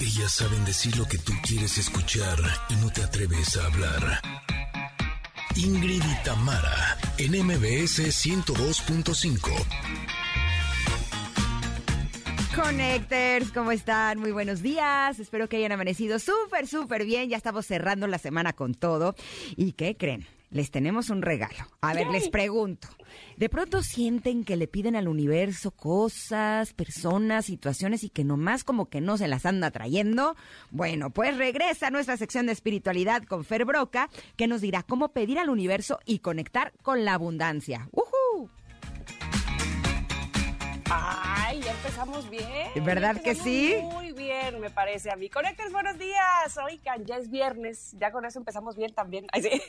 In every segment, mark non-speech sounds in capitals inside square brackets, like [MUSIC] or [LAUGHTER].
Ellas saben decir lo que tú quieres escuchar y no te atreves a hablar. Ingrid y Tamara, en MBS 102.5. Connectors, ¿cómo están? Muy buenos días. Espero que hayan amanecido súper, súper bien. Ya estamos cerrando la semana con todo. ¿Y qué creen? Les tenemos un regalo. A ver, les pregunto. ¿De pronto sienten que le piden al universo cosas, personas, situaciones y que nomás como que no se las anda trayendo? Bueno, pues regresa a nuestra sección de espiritualidad con Fer Broca, que nos dirá cómo pedir al universo y conectar con la abundancia. ¡Uhú! Ya empezamos bien. ¿Verdad que sí? Muy bien, me parece a mí. Conectes, buenos días. Oigan, ya es viernes. Ya con eso empezamos bien también. [LAUGHS] Ay, sí. [LAUGHS]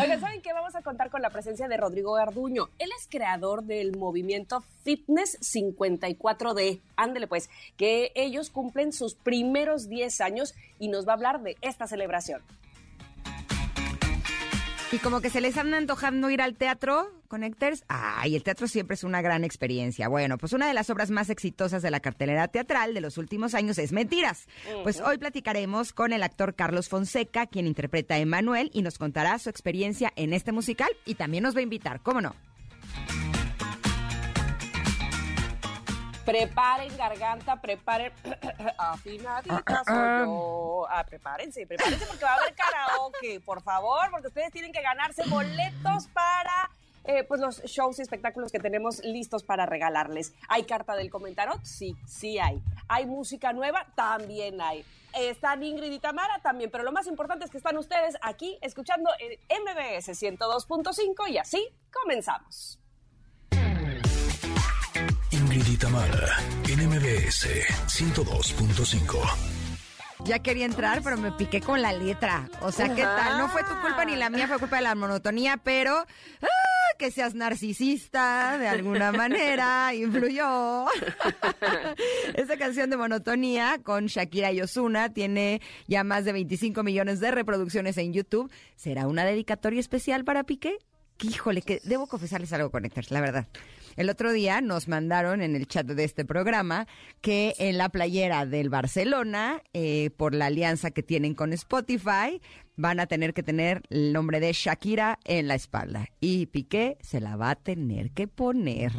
Oigan, ¿saben qué? Vamos a contar con la presencia de Rodrigo Garduño. Él es creador del movimiento Fitness 54D. Ándele, pues, que ellos cumplen sus primeros 10 años y nos va a hablar de esta celebración. Y como que se les anda antojando ir al teatro, Connectors. Ay, el teatro siempre es una gran experiencia. Bueno, pues una de las obras más exitosas de la cartelera teatral de los últimos años es Mentiras. Pues hoy platicaremos con el actor Carlos Fonseca, quien interpreta a Emanuel y nos contará su experiencia en este musical y también nos va a invitar, ¿cómo no? Preparen garganta, preparen [COUGHS] afinadita [COUGHS] soy yo. Ah, prepárense, prepárense porque va a haber karaoke, por favor, porque ustedes tienen que ganarse boletos para eh, pues los shows y espectáculos que tenemos listos para regalarles. ¿Hay carta del comentario? Sí, sí hay. ¿Hay música nueva? También hay. Están Ingrid y Tamara también, pero lo más importante es que están ustedes aquí escuchando en MBS 102.5 y así comenzamos. Ingrid Tamara, en MBS 102.5. Ya quería entrar, pero me piqué con la letra. O sea, ¿qué tal? No fue tu culpa ni la mía, fue culpa de la monotonía, pero ¡ah! que seas narcisista de alguna manera influyó. [LAUGHS] Esta canción de monotonía con Shakira y Osuna tiene ya más de 25 millones de reproducciones en YouTube. ¿Será una dedicatoria especial para Piqué? Híjole, que debo confesarles algo, Connectors, la verdad. El otro día nos mandaron en el chat de este programa que en la playera del Barcelona, eh, por la alianza que tienen con Spotify, van a tener que tener el nombre de Shakira en la espalda. Y Piqué se la va a tener que poner.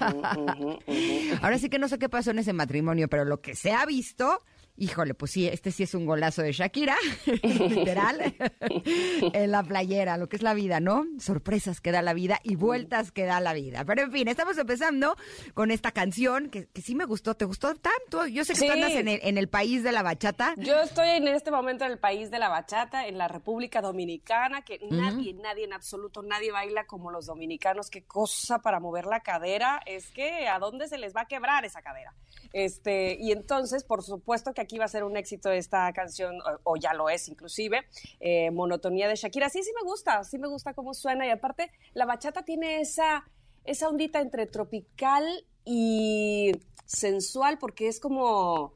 [LAUGHS] Ahora sí que no sé qué pasó en ese matrimonio, pero lo que se ha visto, híjole, pues sí, este sí es un golazo de Shakira, [LAUGHS] literal, [LAUGHS] en la playera, lo que es la vida, ¿no? Sorpresas que da la vida y vueltas que da la vida. Pero en fin, estamos empezando con esta canción que, que sí me gustó. ¿Te gustó tanto? Yo sé que Sí. tú andas en el, en el país de la bachata. Yo estoy en este momento en el país de la bachata, en la República Dominicana, que nadie, nadie, en absoluto, nadie baila como los dominicanos. Qué cosa para mover la cadera. Es que a dónde se les va a quebrar esa cadera. Este, y entonces, por supuesto que aquí va a ser un éxito esta canción, o, ya lo es inclusive, eh, Monotonía de Shakira. Sí, sí me gusta, sí me gusta cómo suena. Y aparte, la bachata tiene esa, esa ondita entre tropical y sensual, porque es como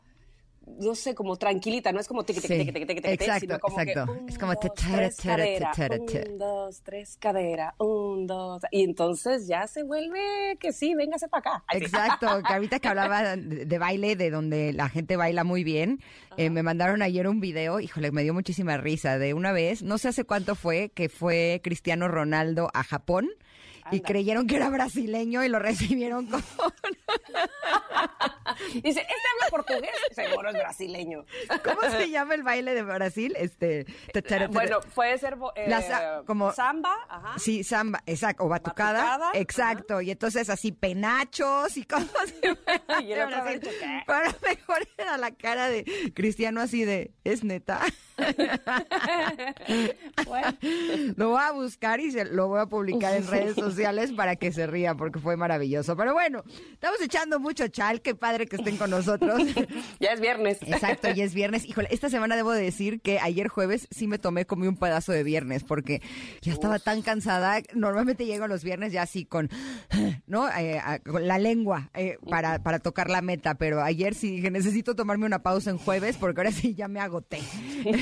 no sé, como tranquilita, no es como tiqui, tiqui, tiqui, tiqui, exacto, sino como que exacto. un, Es como tres, cadera, un, dos, tres, cadera, un, dos, y entonces ya se vuelve que sí, véngase para acá. Exacto, [LAUGHS] que ahorita que hablaba de, de baile, de donde la gente baila muy bien, eh, me mandaron ayer un video, híjole, me dio muchísima risa, de una vez, no sé hace cuánto fue, que fue Cristiano Ronaldo a Japón y creyeron que era brasileño y lo recibieron con... [LAUGHS] Dice, ¿este habla portugués? Seguro es brasileño. ¿Cómo se llama el baile de Brasil? Este... tatara. Bueno, puede ser eh, La como- samba, ajá. Sí, samba, exacto, o batucada, Batucada, exacto, y entonces así penachos y cosas. [LAUGHS] Y el otro. [LAUGHS] Pero mejor era la cara de Cristiano así de, es neta. Bueno, Lo voy a buscar y se, lo voy a publicar en redes [LAUGHS] sociales para que se ría porque fue maravilloso. Pero bueno, estamos echando mucho chal, qué padre que estén con nosotros. [LAUGHS] ya es viernes. Exacto, y es viernes. Híjole, esta semana debo de decir que ayer jueves sí me tomé como un pedazo de viernes porque ya estaba tan cansada. Normalmente llego los viernes ya así con, ¿no? Eh, a- con la lengua eh, para, para tocar la meta, pero ayer sí dije, necesito tomarme una pausa en jueves porque ahora sí ya me agoté.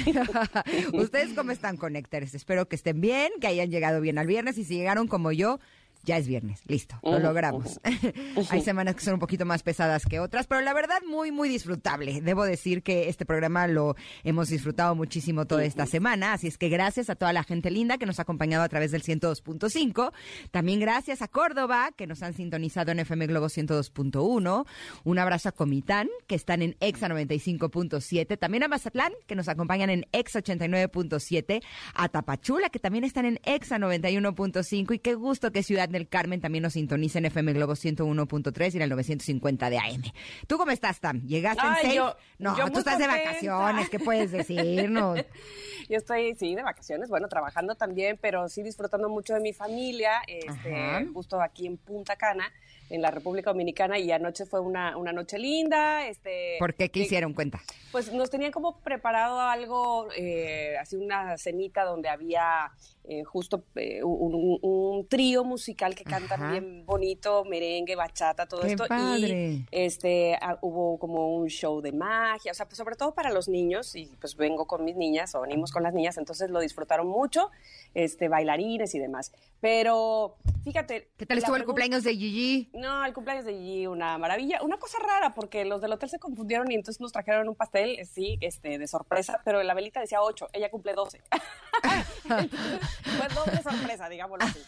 [LAUGHS] ¿Ustedes cómo están, Connectors? Espero que estén bien, que hayan llegado bien al viernes y si llegaron como yo, ya es viernes, listo, lo logramos. [LAUGHS] Hay semanas que son un poquito más pesadas que otras, pero la verdad muy, muy disfrutable. Debo decir que este programa lo hemos disfrutado muchísimo toda esta semana, así es que gracias a toda la gente linda que nos ha acompañado a través del 102.5. También gracias a Córdoba, que nos han sintonizado en FM Globo 102.1. Un abrazo a Comitán, que están en EXA 95.7. También a Mazatlán, que nos acompañan en EXA 89.7. A Tapachula, que también están en EXA 91.5. Y qué gusto que Ciudad del Carmen también nos sintoniza en FM Globo 101.3 y en el 950 de AM. ¿Tú cómo estás, Tam? ¿Llegaste en safe? no, tú estás de vacaciones, ¿qué puedes decirnos? [LAUGHS] yo estoy, sí, de vacaciones, bueno, trabajando también, pero sí disfrutando mucho de mi familia, este, justo aquí en Punta Cana en la República Dominicana y anoche fue una, una noche linda. Este, ¿Por qué? ¿Qué hicieron? Cuenta. Pues nos tenían como preparado algo, eh, así una cenita donde había eh, justo eh, un, trío musical que canta bien bonito, merengue, bachata, todo esto. Y este, ah, hubo como un show de magia, o sea, pues sobre todo para los niños, y pues vengo con mis niñas o venimos con las niñas, entonces lo disfrutaron mucho, este, bailarines y demás. Pero fíjate. ¿Qué tal estuvo el cumpleaños de Gigi? No, el cumpleaños de Gigi, una maravilla. Una cosa rara, porque los del hotel se confundieron y entonces nos trajeron un pastel, sí, este, de sorpresa, pero la velita decía 8, ella cumple 12. [LAUGHS] Fue doble sorpresa, digámoslo así.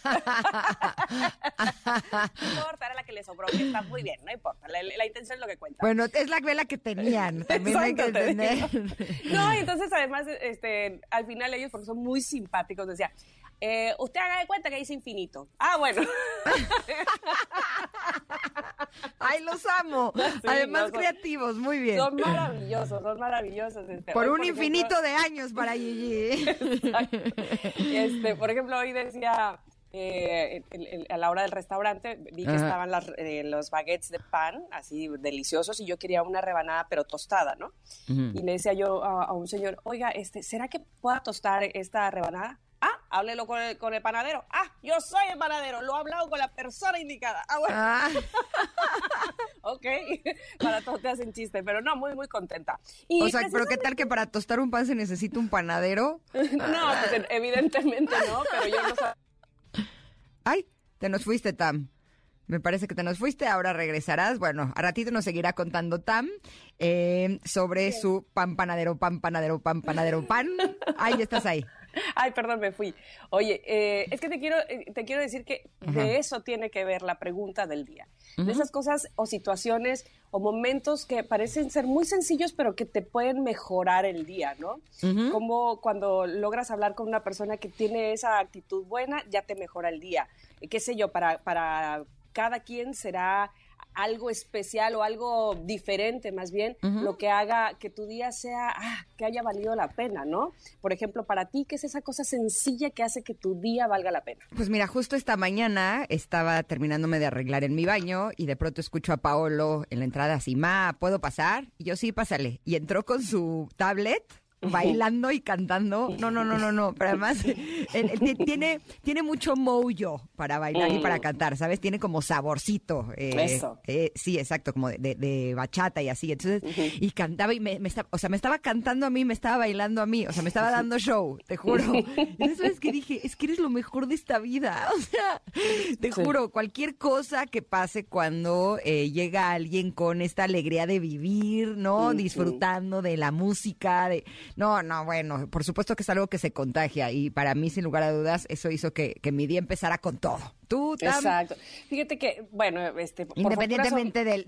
no importa, era la que le sobró, que está muy bien, no importa. La, intención es lo que cuenta. Bueno, es la vela que tenían, [LAUGHS] también hay que entender. No, entonces además, este, al final ellos, porque son muy simpáticos, decía, eh, usted haga de cuenta que dice infinito. Ah, bueno. [LAUGHS] Ay, los amo. [LAUGHS] Además, creativos, muy bien. Son [LAUGHS] maravillosos, son maravillosos. Este, por un infinito de años para Gigi. Este, por ejemplo, hoy decía, eh, a la hora del restaurante vi que estaban eh, los baguettes de pan, así deliciosos, y yo quería una rebanada, pero tostada, ¿no? Y le decía yo a, a, un señor, oiga, este, ¿será que pueda tostar esta rebanada? Háblelo con el, con el panadero. Ah, yo soy el panadero. Lo he hablado con la persona indicada. Ah, bueno. Ah. [LAUGHS] ok. [LAUGHS] para todos te hacen chiste, pero no, muy, muy contenta. o sea, pero ¿qué tal que para tostar un pan se necesita un panadero? [LAUGHS] no, pues, evidentemente no, pero yo no. Ay, te nos fuiste, Tam. Me parece que te nos fuiste, ahora regresarás. Bueno, a ratito nos seguirá contando Tam eh, sobre su pan panadero, pan panadero, pan panadero, pan. Ahí estás ahí. [LAUGHS] Ay, perdón, me fui. Oye, eh, es que te quiero, eh, te quiero decir que de eso tiene que ver la pregunta del día. De esas cosas o situaciones o momentos que parecen ser muy sencillos, pero que te pueden mejorar el día, ¿no? Como cuando logras hablar con una persona que tiene esa actitud buena, ya te mejora el día. ¿Qué sé yo? Para, para cada quien será algo especial o algo diferente más bien, lo que haga que tu día sea, ah, que haya valido la pena, ¿no? Por ejemplo, para ti, ¿qué es esa cosa sencilla que hace que tu día valga la pena? Pues mira, justo esta mañana estaba terminándome de arreglar en mi baño y de pronto escucho a Paolo en la entrada así, ma, ¿puedo pasar? Y yo sí, pásale. Y entró con su tablet bailando y cantando. No, no, no, no, no. Pero además tiene, tiene mucho mojo para bailar y para mm. cantar, ¿sabes? Tiene como saborcito. Eh, Eso. Eh, sí, exacto, como de, bachata y así. Entonces, y cantaba y me, estaba, o sea, me estaba cantando a mí, me estaba bailando a mí, o sea, me estaba dando show, te juro. Y es que dije, es que eres lo mejor de esta vida. [LAUGHS] O sea, te juro, cualquier cosa que pase cuando eh, llega alguien con esta alegría de vivir, ¿no? Disfrutando de la música, de no, no, bueno, por supuesto que es algo que se contagia y para mí, sin lugar a dudas, eso hizo que, que mi día empezara con todo. Tú, Exacto. Fíjate que, bueno, este... Independientemente del,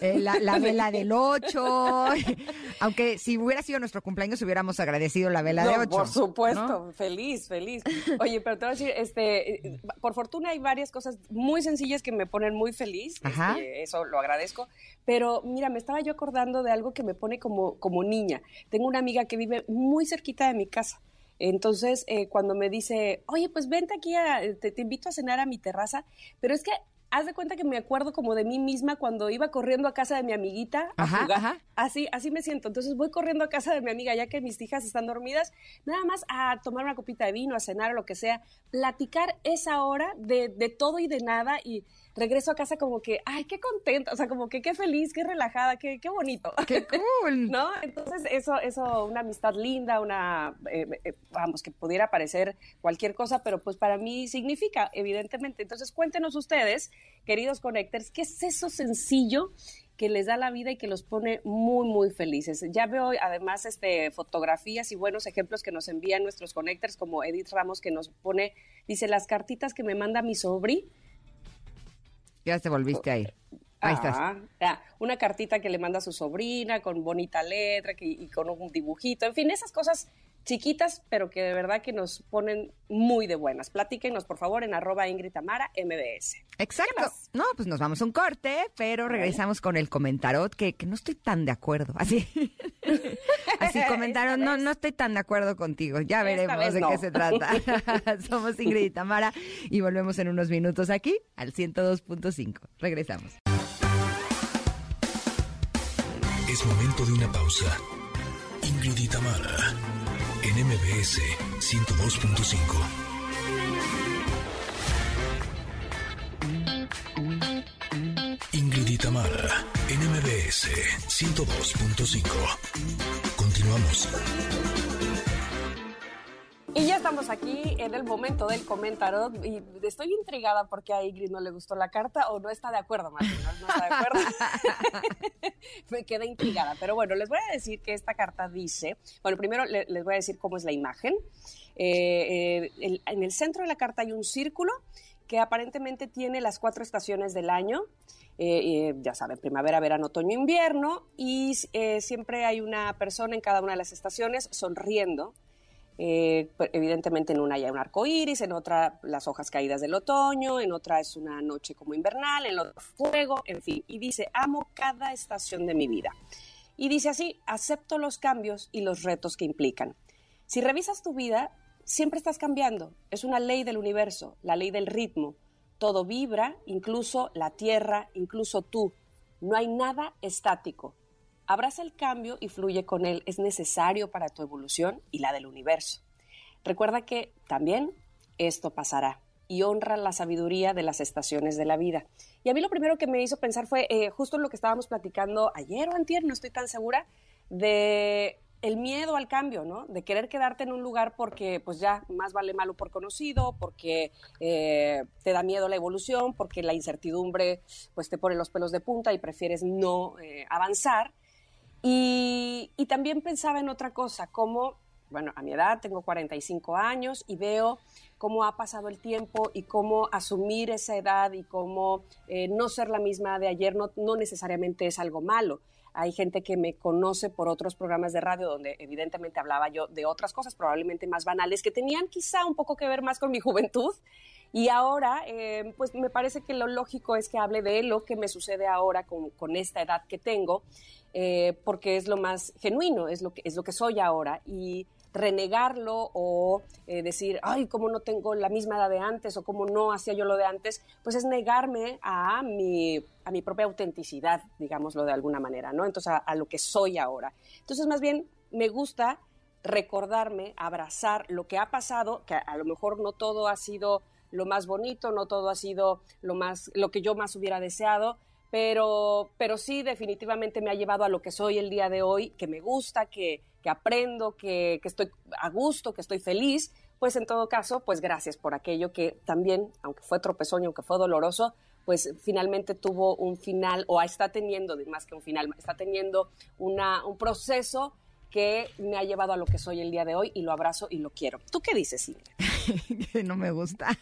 eh, la, vela [LAUGHS] del 8, [LAUGHS] aunque si hubiera sido nuestro cumpleaños hubiéramos agradecido la vela de 8. Por supuesto, feliz, feliz. Oye, pero te voy a decir, este, por fortuna hay varias cosas muy sencillas que me ponen muy feliz, este, eso lo agradezco, pero mira, me estaba yo acordando de algo que me pone como, como niña. Tengo una amiga que vive muy cerquita de mi casa. Entonces, eh, cuando me dice, oye, pues vente aquí, te, invito a cenar a mi terraza, pero es que haz de cuenta que me acuerdo como de mí misma cuando iba corriendo a casa de mi amiguita a jugar. Así, así me siento. Entonces voy corriendo a casa de mi amiga, ya que mis hijas están dormidas, nada más a tomar una copita de vino, a cenar o lo que sea, platicar esa hora de, de todo y de nada y regreso a casa como que, ay, qué contenta, o sea, como que qué feliz, qué relajada, qué, qué bonito. Qué cool. [LAUGHS] ¿No? Entonces, eso, eso, una amistad linda, una, eh, eh, vamos, que pudiera parecer cualquier cosa, pero pues para mí significa, evidentemente. Entonces, cuéntenos ustedes, queridos connectors, ¿qué es eso sencillo que les da la vida y que los pone muy, muy felices. Ya veo además este, fotografías y buenos ejemplos que nos envían nuestros connectors, como Edith Ramos, que nos pone, dice, las cartitas que me manda mi sobri. Ya te volviste a. Ahí estás. Ah, una cartita que le manda a su sobrina con bonita letra y con un dibujito. En fin, esas cosas chiquitas, pero que de verdad que nos ponen muy de buenas. Platíquenos, por favor, en arroba Ingrid Tamara MBS. Exacto. No, pues nos vamos a un corte, pero regresamos con el comentarot, que, que no estoy tan de acuerdo. Así, [LAUGHS] así comentaron, no, no estoy tan de acuerdo contigo. Ya veremos de qué se trata. [LAUGHS] [LAUGHS] Somos Ingrid y Tamara y volvemos en unos minutos aquí al 102.5. Regresamos. Es momento de una pausa. Ingrid y Tamara en MBS 102.5. Ingrid MBS 102.5. Continuamos. Y ya estamos aquí en el momento del comentario y estoy intrigada porque a Ingrid no le gustó la carta o no está de acuerdo, Martín, no, está de acuerdo. [LAUGHS] Me quedé intrigada, pero bueno, les voy a decir que esta carta dice, bueno, primero les voy a decir cómo es la imagen. Eh, eh, en el centro de la carta hay un círculo que aparentemente tiene las cuatro estaciones del año. Eh, ya saben, primavera, verano, otoño, invierno, y siempre hay una persona en cada una de las estaciones sonriendo eh, pues, evidentemente en una hay un arco iris, en otra las hojas caídas del otoño, en otra es una noche como invernal, en otro fuego, en fin. Y dice, amo cada estación de mi vida. Y dice así, acepto los cambios y los retos que implican. Si revisas tu vida, siempre estás cambiando. Es una ley del universo, la ley del ritmo. Todo vibra, incluso la tierra, incluso tú. No hay nada estático. Abraza el cambio y fluye con él. Es necesario para tu evolución y la del universo. Recuerda que también esto pasará y honra la sabiduría de las estaciones de la vida. Y a mí lo primero que me hizo pensar fue eh, justo lo que estábamos platicando ayer o antier, no estoy tan segura, de el miedo al cambio, ¿no? De querer quedarte en un lugar porque pues ya más vale malo por conocido, porque eh, te da miedo la evolución, porque la incertidumbre pues te pone los pelos de punta y prefieres no eh, avanzar. Y, también pensaba en otra cosa, como, bueno, a mi edad tengo 45 años y veo cómo ha pasado el tiempo y cómo asumir esa edad y cómo eh, no ser la misma de ayer no, necesariamente es algo malo. Hay gente que me conoce por otros programas de radio donde evidentemente hablaba yo de otras cosas probablemente más banales que tenían quizá un poco que ver más con mi juventud y ahora, eh, pues me parece que lo lógico es que hable de lo que me sucede ahora con esta edad que tengo, eh, porque es lo más genuino, es lo que, es lo que soy ahora. Y renegarlo o eh, decir, ay, cómo no tengo la misma edad de antes o cómo no hacía yo lo de antes, pues es negarme a mi, a mi propia autenticidad, digámoslo de alguna manera, ¿no? Entonces, a, a lo que soy ahora. Entonces, más bien, me gusta recordarme, abrazar lo que ha pasado, que a lo mejor no todo ha sido lo más bonito, no todo ha sido lo más, lo que yo más hubiera deseado, pero, pero sí definitivamente me ha llevado a lo que soy el día de hoy, que me gusta, que, que aprendo, que, que, estoy a gusto, que estoy feliz, pues en todo caso, pues gracias por aquello que también, aunque fue tropezón y aunque fue doloroso, pues finalmente tuvo un final, o está teniendo, más que un final, está teniendo una, un proceso que me ha llevado a lo que soy el día de hoy y lo abrazo y lo quiero. ¿Tú qué dices, Ingrid? [LAUGHS] que no me gusta.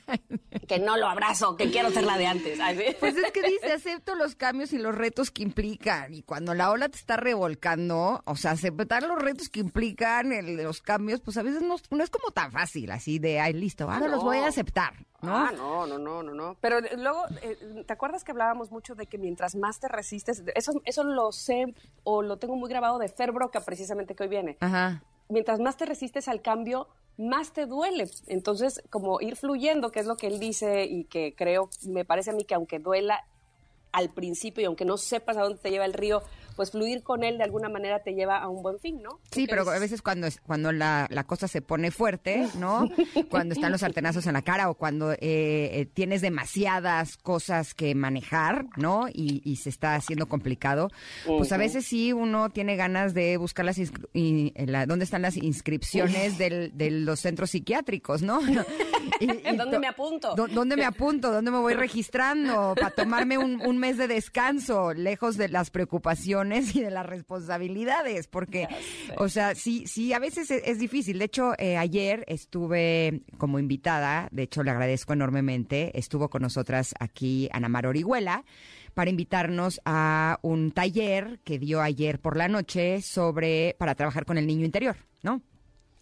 que no lo abrazo, que quiero ser la de antes. Pues es que dice, acepto los cambios y los retos que implican. Y cuando la ola te está revolcando, o sea, aceptar los retos que implican los cambios, pues a veces no, es como tan fácil, así de, ay, listo, ahora los voy a aceptar. ¿no? Ah, no, no, no, no, no. Pero luego, eh, ¿te acuerdas que hablábamos mucho de que mientras más te resistes, eso, eso lo sé o lo tengo muy grabado de Fer Broca precisamente que hoy viene. Ajá. Mientras más te resistes al cambio, más te duele. Entonces, como ir fluyendo, que es lo que él dice y que creo, me parece a mí que aunque duela al principio y aunque no sepas a dónde te lleva el río, pues fluir con él de alguna manera te lleva a un buen fin, ¿no? Sí, pero a veces cuando, cuando la, la, cosa se pone fuerte, ¿no? [LAUGHS] cuando están los sartenazos en la cara o cuando eh, eh, tienes demasiadas cosas que manejar, ¿no? Y, y se está haciendo complicado, pues a veces sí uno tiene ganas de buscar las y, la, dónde están las inscripciones del, de los centros psiquiátricos, ¿no? [LAUGHS] [LAUGHS] y, ¿Dónde me apunto? ¿Dónde me apunto? ¿Dónde me voy registrando? Para tomarme un, un mes de descanso, lejos de las preocupaciones y de las responsabilidades, porque, o sea, sí, sí, a veces es, difícil. De hecho, eh, ayer estuve como invitada, de hecho le agradezco enormemente, estuvo con nosotras aquí Ana Mar Orihuela para invitarnos a un taller que dio ayer por la noche sobre para trabajar con el niño interior, ¿no?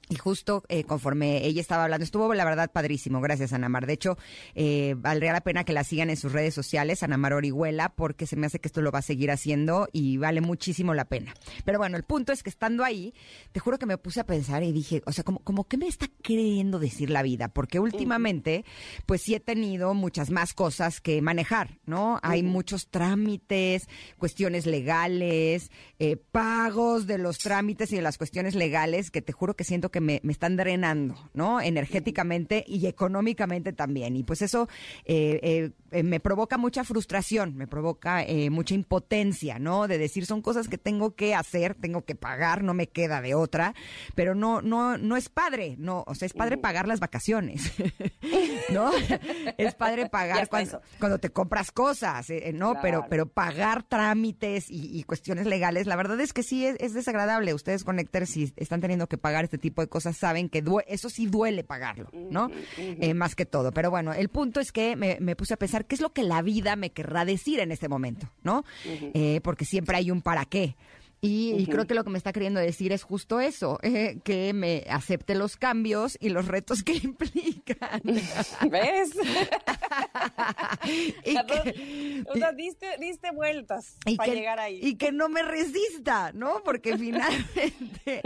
Y justo eh, conforme ella estaba hablando, estuvo la verdad padrísimo, gracias Ana Mar. De hecho, eh, valdría la pena que la sigan en sus redes sociales, Ana Mar Orihuela, porque se me hace que esto lo va a seguir haciendo y vale muchísimo la pena. Pero bueno, el punto es que estando ahí, te juro que me puse a pensar y dije, o sea, como, como que me está queriendo decir la vida, porque últimamente, pues sí he tenido muchas más cosas que manejar, ¿no? Hay muchos trámites, cuestiones legales, eh, pagos de los trámites y de las cuestiones legales que te juro que siento que que me, están drenando, ¿no? Energéticamente y económicamente también. Y pues eso eh, eh, me provoca mucha frustración, me provoca eh, mucha impotencia, ¿no? De decir, son cosas que tengo que hacer, tengo que pagar, no me queda de otra, pero no, no, no es padre, no, o sea, es padre pagar las vacaciones, [LAUGHS] ¿no? [LAUGHS] es padre pagar cuando, cuando, te compras cosas, ¿no? Pero, pero pagar trámites y, cuestiones legales, la verdad es que sí es, desagradable. Ustedes, Connectors, si están teniendo que pagar este tipo de cosas saben que eso sí duele pagarlo, ¿no? Eh, más que todo. Pero bueno, el punto es que me, puse a pensar qué es lo que la vida me querrá decir en este momento, ¿no? Eh, porque siempre hay un para qué. Y, creo que lo que me está queriendo decir es justo eso, eh, que me acepte los cambios y los retos que [LAUGHS] implican. [LAUGHS] ¿Ves? [LAUGHS] y o sea, diste, diste vueltas para llegar ahí. Y que no me resista, ¿no? Porque finalmente,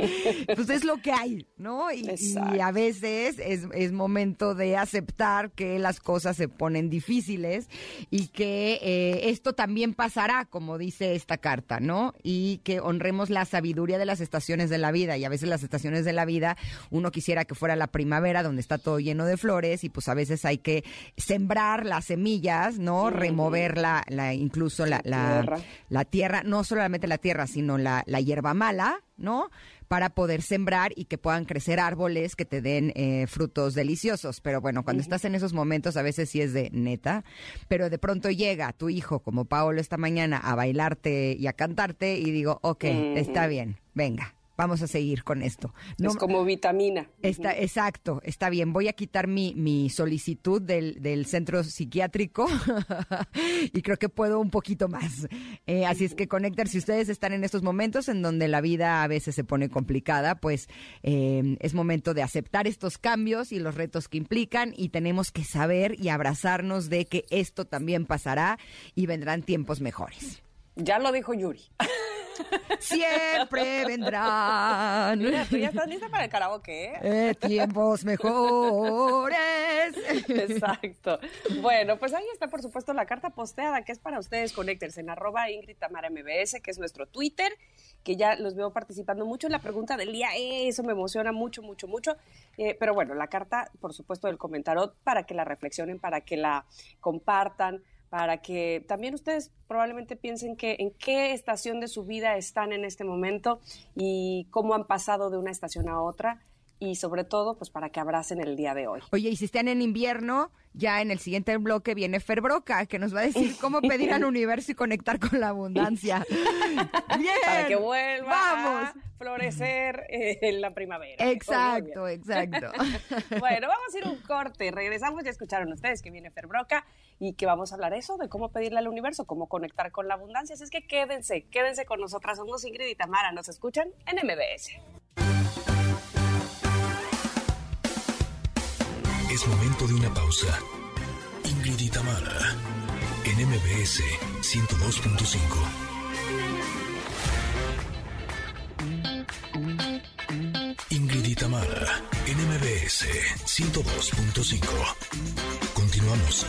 pues es lo que hay, ¿no? Y, a veces es, es, momento de aceptar que las cosas se ponen difíciles y que eh, esto también pasará, como dice esta carta, ¿no? Y que honremos la sabiduría de las estaciones de la vida y a veces las estaciones de la vida uno quisiera que fuera la primavera donde está todo lleno de flores y pues a veces hay que sembrar las semillas, ¿no? Remover la, la incluso la, la, tierra, no solamente la tierra, sino la, la hierba mala, ¿no? Para poder sembrar y que puedan crecer árboles que te den eh, frutos deliciosos. Pero bueno, cuando estás en esos momentos a veces sí es de neta, pero de pronto llega tu hijo como Paolo esta mañana a bailarte y a cantarte y digo, ok, está bien, venga vamos a seguir con esto. es como vitamina. Está, exacto, está bien. Voy a quitar mi, mi solicitud del, del centro psiquiátrico [LAUGHS] y creo que puedo un poquito más. Eh, así es que conectar, si ustedes están en estos momentos en donde la vida a veces se pone complicada, pues eh, es momento de aceptar estos cambios y los retos que implican y tenemos que saber y abrazarnos de que esto también pasará y vendrán tiempos mejores. Ya lo dijo Yuri. [LAUGHS] Siempre vendrán. Mira, tú ya estás lista para el karaoke, ¿eh? eh tiempos mejores. [LAUGHS] Exacto. Bueno, pues ahí está, por supuesto, la carta posteada, que es para ustedes, conéctense en arroba Ingrid Tamara MBS, que es nuestro Twitter, que ya los veo participando mucho en la pregunta del día. eso me emociona mucho, mucho, mucho. Eh, pero bueno, la carta, por supuesto, del comentario, para que la reflexionen, para que la compartan, para que también ustedes probablemente piensen que en qué estación de su vida están en este momento y cómo han pasado de una estación a otra y sobre todo pues para que abracen el día de hoy. Oye, y si están en invierno, ya en el siguiente bloque viene Ferbroca, que nos va a decir cómo [LAUGHS] pedir al universo y conectar con la abundancia. [LAUGHS] Bien. Para que vuelva Vamos. a florecer eh, en la primavera. Exacto, exacto. [LAUGHS] bueno, vamos a ir un corte. Regresamos, ya escucharon ustedes que viene Ferbroca y que vamos a hablar eso de cómo pedirle al universo, cómo conectar con la abundancia. Así es que quédense, quédense con nosotras. Somos Ingrid y Tamara. Nos escuchan en MBS. Es momento de una pausa. Ingrid en MBS 102.5. Ingrid en MBS 102.5. Continuamos.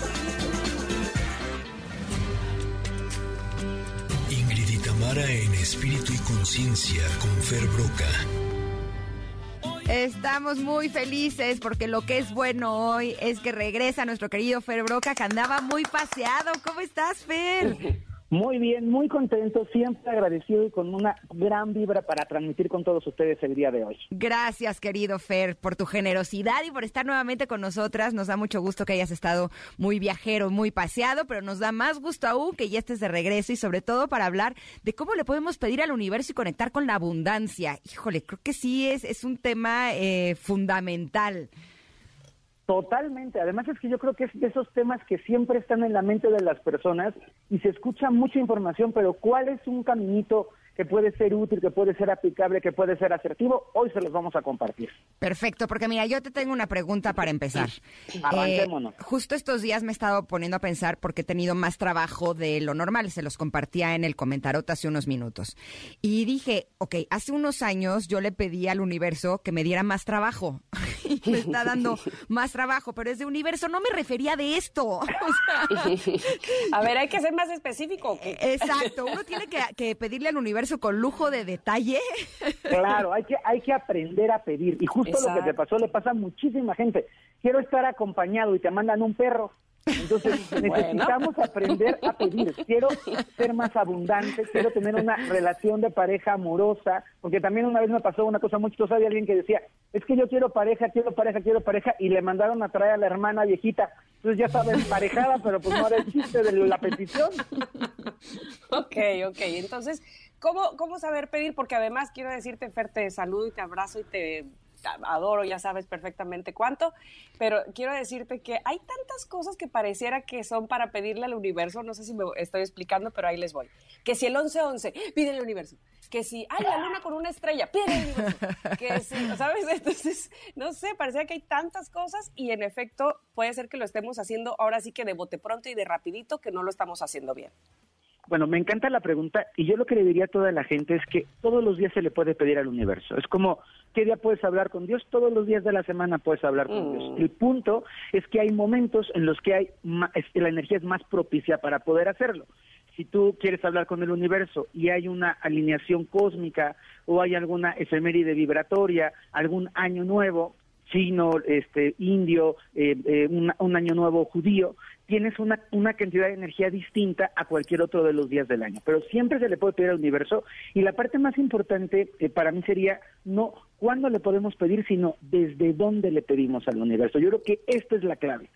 Tamara en Espíritu y Conciencia con Fer Broca. Estamos muy felices porque lo que es bueno hoy es que regresa nuestro querido Fer Broca, que andaba muy paseado. ¿Cómo estás, Fer? [LAUGHS] Muy bien, muy contento, siempre agradecido y con una gran vibra para transmitir con todos ustedes el día de hoy. Gracias, querido Fer, por tu generosidad y por estar nuevamente con nosotras. Nos da mucho gusto que hayas estado muy viajero, muy paseado, pero nos da más gusto aún que ya estés de regreso y sobre todo para hablar de cómo le podemos pedir al universo y conectar con la abundancia. Híjole, creo que sí es, es un tema eh, fundamental. Totalmente. Además es que yo creo que es de esos temas que siempre están en la mente de las personas y se escucha mucha información, pero ¿cuál es un caminito que puede ser útil, que puede ser aplicable, que puede ser asertivo, hoy se los vamos a compartir. Perfecto, porque mira, yo te tengo una pregunta para empezar. Avancémonos. Eh, justo estos días me he estado poniendo a pensar porque he tenido más trabajo de lo normal, se los compartía en el comentario hace unos minutos. Y dije, ok, hace unos años yo le pedí al universo que me diera más trabajo. [LAUGHS] y me está dando [LAUGHS] más trabajo, pero es de universo, no me refería de esto. [LAUGHS] a ver, hay que ser más específico. Exacto, uno tiene que, que pedirle al universo con lujo de detalle. Claro, hay que, hay que aprender a pedir. Y justo lo que te pasó le pasa a muchísima gente. Quiero estar acompañado y te mandan un perro. Entonces [LAUGHS] necesitamos aprender a pedir. Quiero ser más abundante, quiero tener una relación de pareja amorosa, porque también una vez me pasó una cosa muy chistosa de alguien que decía, es que yo quiero pareja, quiero pareja, quiero pareja, y le mandaron a traer a la hermana viejita. Entonces ya estaba emparejada, pero pues no era el chiste de la petición. [LAUGHS] Ok, ok. Entonces, ¿cómo, cómo saber pedir? Porque además quiero decirte, Fer, te saludo y te abrazo y te adoro, ya sabes perfectamente cuánto, pero quiero decirte que hay tantas cosas que pareciera que son para pedirle al universo, no sé si me estoy explicando, pero ahí les voy. Que si el 11-11, pídele al universo. Que si hay la luna con una estrella, pídele al universo. Que si, [LAUGHS] ¿sabes? Entonces, no sé, parecía que hay tantas cosas y en efecto puede ser que lo estemos haciendo ahora sí que de bote pronto y de rapidito que no lo estamos haciendo bien. Bueno, me encanta la pregunta y yo lo que le diría a toda la gente es que todos los días se le puede pedir al universo. Es como, ¿qué día puedes hablar con Dios? Todos los días de la semana puedes hablar con Dios. Mm. El punto es que hay momentos en los que hay la energía es más propicia para poder hacerlo. Si tú quieres hablar con el universo y hay una alineación cósmica o hay alguna efeméride vibratoria, algún año nuevo, chino, este, indio, eh, eh, un, año nuevo judío, tienes una, una cantidad de energía distinta a cualquier otro de los días del año. Pero siempre se le puede pedir al universo y la parte más importante eh, para mí sería no cuándo le podemos pedir, sino desde dónde le pedimos al universo. Yo creo que esta es la clave.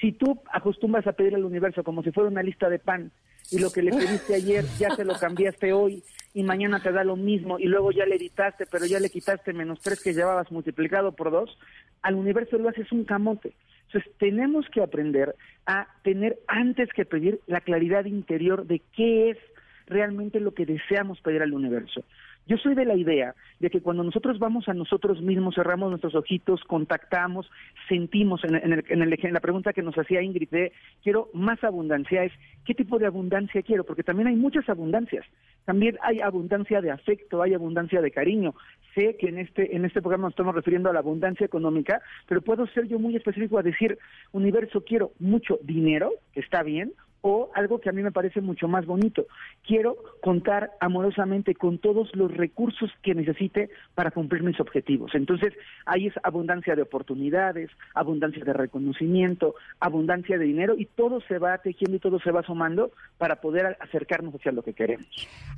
Si tú acostumbras a pedir al universo como si fuera una lista de pan y lo que le pediste ayer ya se lo cambiaste hoy y mañana te da lo mismo y luego ya le editaste, pero ya le quitaste menos tres que llevabas multiplicado por dos, al universo lo haces un camote. Entonces tenemos que aprender a tener antes que pedir la claridad interior de qué es realmente lo que deseamos pedir al universo. Yo soy de la idea de que cuando nosotros vamos a nosotros mismos, cerramos nuestros ojitos, contactamos, sentimos, en, el, en, la pregunta que nos hacía Ingrid de quiero más abundancia, es ¿qué tipo de abundancia quiero? Porque también hay muchas abundancias. También hay abundancia de afecto, hay abundancia de cariño. Sé que en este, en este programa nos estamos refiriendo a la abundancia económica, pero puedo ser yo muy específico a decir, universo, quiero mucho dinero, que está bien, o algo que a mí me parece mucho más bonito. Quiero contar amorosamente con todos los recursos que necesite para cumplir mis objetivos. Entonces, ahí es abundancia de oportunidades, abundancia de reconocimiento, abundancia de dinero y todo se va tejiendo y todo se va sumando para poder acercarnos hacia lo que queremos.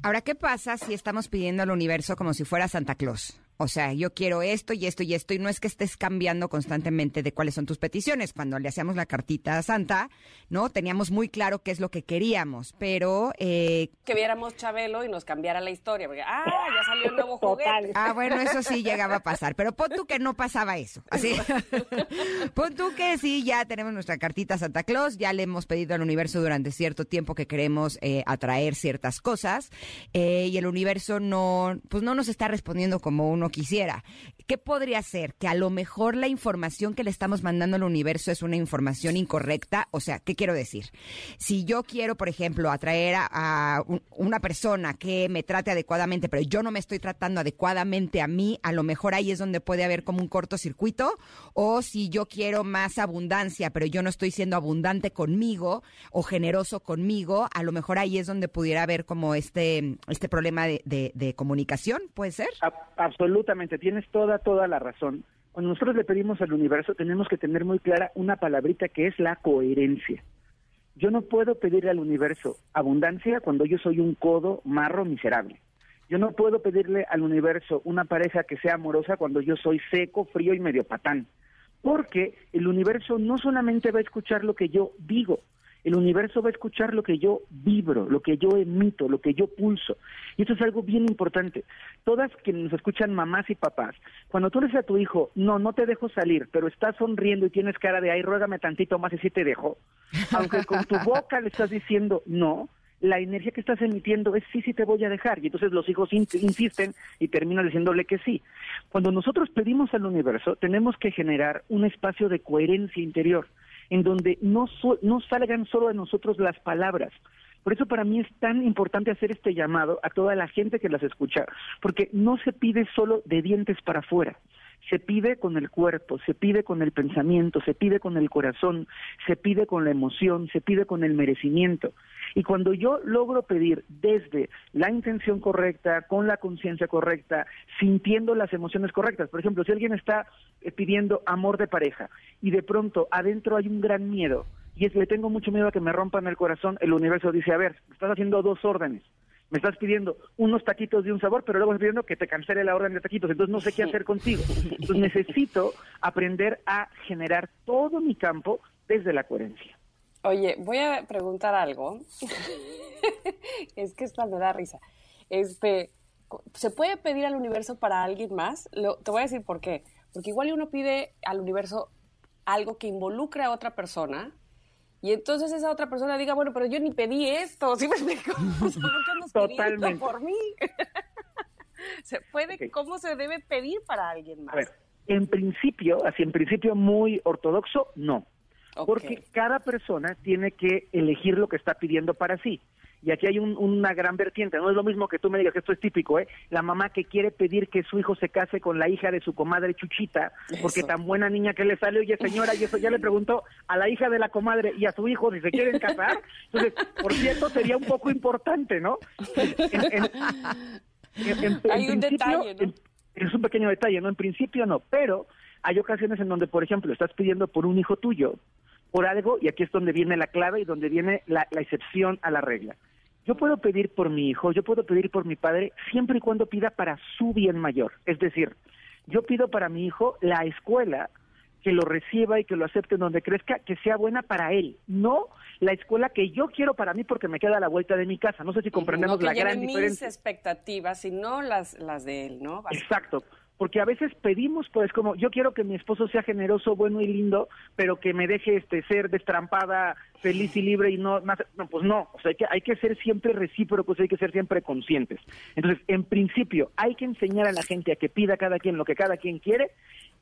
Ahora, ¿qué pasa si estamos pidiendo al universo como si fuera Santa Claus? O sea, yo quiero esto y esto y esto, y no es que estés cambiando constantemente de cuáles son tus peticiones. Cuando le hacíamos la cartita a Santa, ¿no? Teníamos muy claro qué es lo que queríamos, pero... Eh... Que viéramos Chabelo y nos cambiara la historia, porque, ah, ya salió el nuevo juguete. Ah, bueno, eso sí llegaba a pasar, pero pon tú que no pasaba eso, así. [LAUGHS] pon tú que sí, ya tenemos nuestra cartita a Santa Claus, ya le hemos pedido al universo durante cierto tiempo que queremos eh, atraer ciertas cosas, eh, y el universo no, pues no nos está respondiendo como uno quisiera. ¿Qué podría ser? Que a lo mejor la información que le estamos mandando al universo es una información incorrecta. O sea, ¿qué quiero decir? Si yo quiero, por ejemplo, atraer a, una persona que me trate adecuadamente, pero yo no me estoy tratando adecuadamente a mí, a lo mejor ahí es donde puede haber como un cortocircuito. O si yo quiero más abundancia, pero yo no estoy siendo abundante conmigo o generoso conmigo, a lo mejor ahí es donde pudiera haber como este, este problema de, de comunicación, ¿puede ser? absolutamente, tienes toda, toda la razón. Cuando nosotros le pedimos al universo, tenemos que tener muy clara una palabrita que es la coherencia. Yo no puedo pedirle al universo abundancia cuando yo soy un codo marro miserable. Yo no puedo pedirle al universo una pareja que sea amorosa cuando yo soy seco, frío y medio patán. Porque el universo no solamente va a escuchar lo que yo digo, el universo va a escuchar lo que yo vibro, lo que yo emito, lo que yo pulso. Y eso es algo bien importante. Todas quienes nos escuchan, mamás y papás, cuando tú le dices a tu hijo, no, no te dejo salir, pero estás sonriendo y tienes cara de, ay, ruégame tantito más y sí te dejo, [LAUGHS] aunque con tu boca le estás diciendo no, la energía que estás emitiendo es sí, sí te voy a dejar. Y entonces los hijos insisten y terminan diciéndole que sí. Cuando nosotros pedimos al universo, tenemos que generar un espacio de coherencia interior en donde no, no salgan solo de nosotros las palabras. Por eso para mí es tan importante hacer este llamado a toda la gente que las escucha, porque no se pide solo de dientes para afuera, se pide con el cuerpo, se pide con el pensamiento, se pide con el corazón, se pide con la emoción, se pide con el merecimiento. Y cuando yo logro pedir desde la intención correcta, con la conciencia correcta, sintiendo las emociones correctas, por ejemplo, si alguien está eh, pidiendo amor de pareja y de pronto adentro hay un gran miedo, y es le tengo mucho miedo a que me rompan el corazón, el universo dice, a ver, estás haciendo dos órdenes me estás pidiendo unos taquitos de un sabor, pero luego estás pidiendo que te cancele la orden de taquitos, entonces no sé qué hacer contigo. [LAUGHS] Entonces necesito aprender a generar todo mi campo desde la coherencia. Oye, voy a preguntar algo. [LAUGHS] es que esta me da risa. Este, ¿se puede pedir al universo para alguien más? te voy a decir por qué. Porque igual uno pide al universo algo que involucre a otra persona y entonces esa otra persona diga, bueno, pero yo ni pedí esto, ¿sí me explico? [LAUGHS] [LAUGHS] Totalmente. por mí? ¿Se puede, ¿Cómo se debe pedir para alguien más? A ver, en principio, así en principio muy ortodoxo, no. Porque cada persona tiene que elegir lo que está pidiendo para sí. Y aquí hay una gran vertiente, no es lo mismo que tú me digas que esto es típico, ¿eh? La mamá que quiere pedir que su hijo se case con la hija de su comadre Chuchita, porque tan buena niña que le sale, oye señora, y eso ya le preguntó a la hija de la comadre y a su hijo si se quieren casar. Entonces, por cierto, sería un poco importante, ¿no? hay un detalle, ¿no? es un pequeño detalle, ¿no? En principio no, pero hay ocasiones en donde, por ejemplo, estás pidiendo por un hijo tuyo, por algo, y aquí es donde viene la clave y donde viene la, excepción a la regla. Yo puedo pedir por mi hijo, yo puedo pedir por mi padre, siempre y cuando pida para su bien mayor. Es decir, yo pido para mi hijo la escuela que lo reciba y que lo acepte donde crezca, que sea buena para él, no la escuela que yo quiero para mí porque me queda a la vuelta de mi casa. No sé si comprendemos la gran diferencia. mis expectativas, sino las, las de él, ¿no? Exacto porque a veces pedimos, pues como yo quiero que mi esposo sea generoso, bueno y lindo, pero que me deje este ser destrampada, feliz y libre y no más, no pues no, o sea, hay que, hay que ser siempre recíprocos, hay que ser siempre conscientes. Entonces, en principio, hay que enseñar a la gente a que pida cada quien lo que cada quien quiere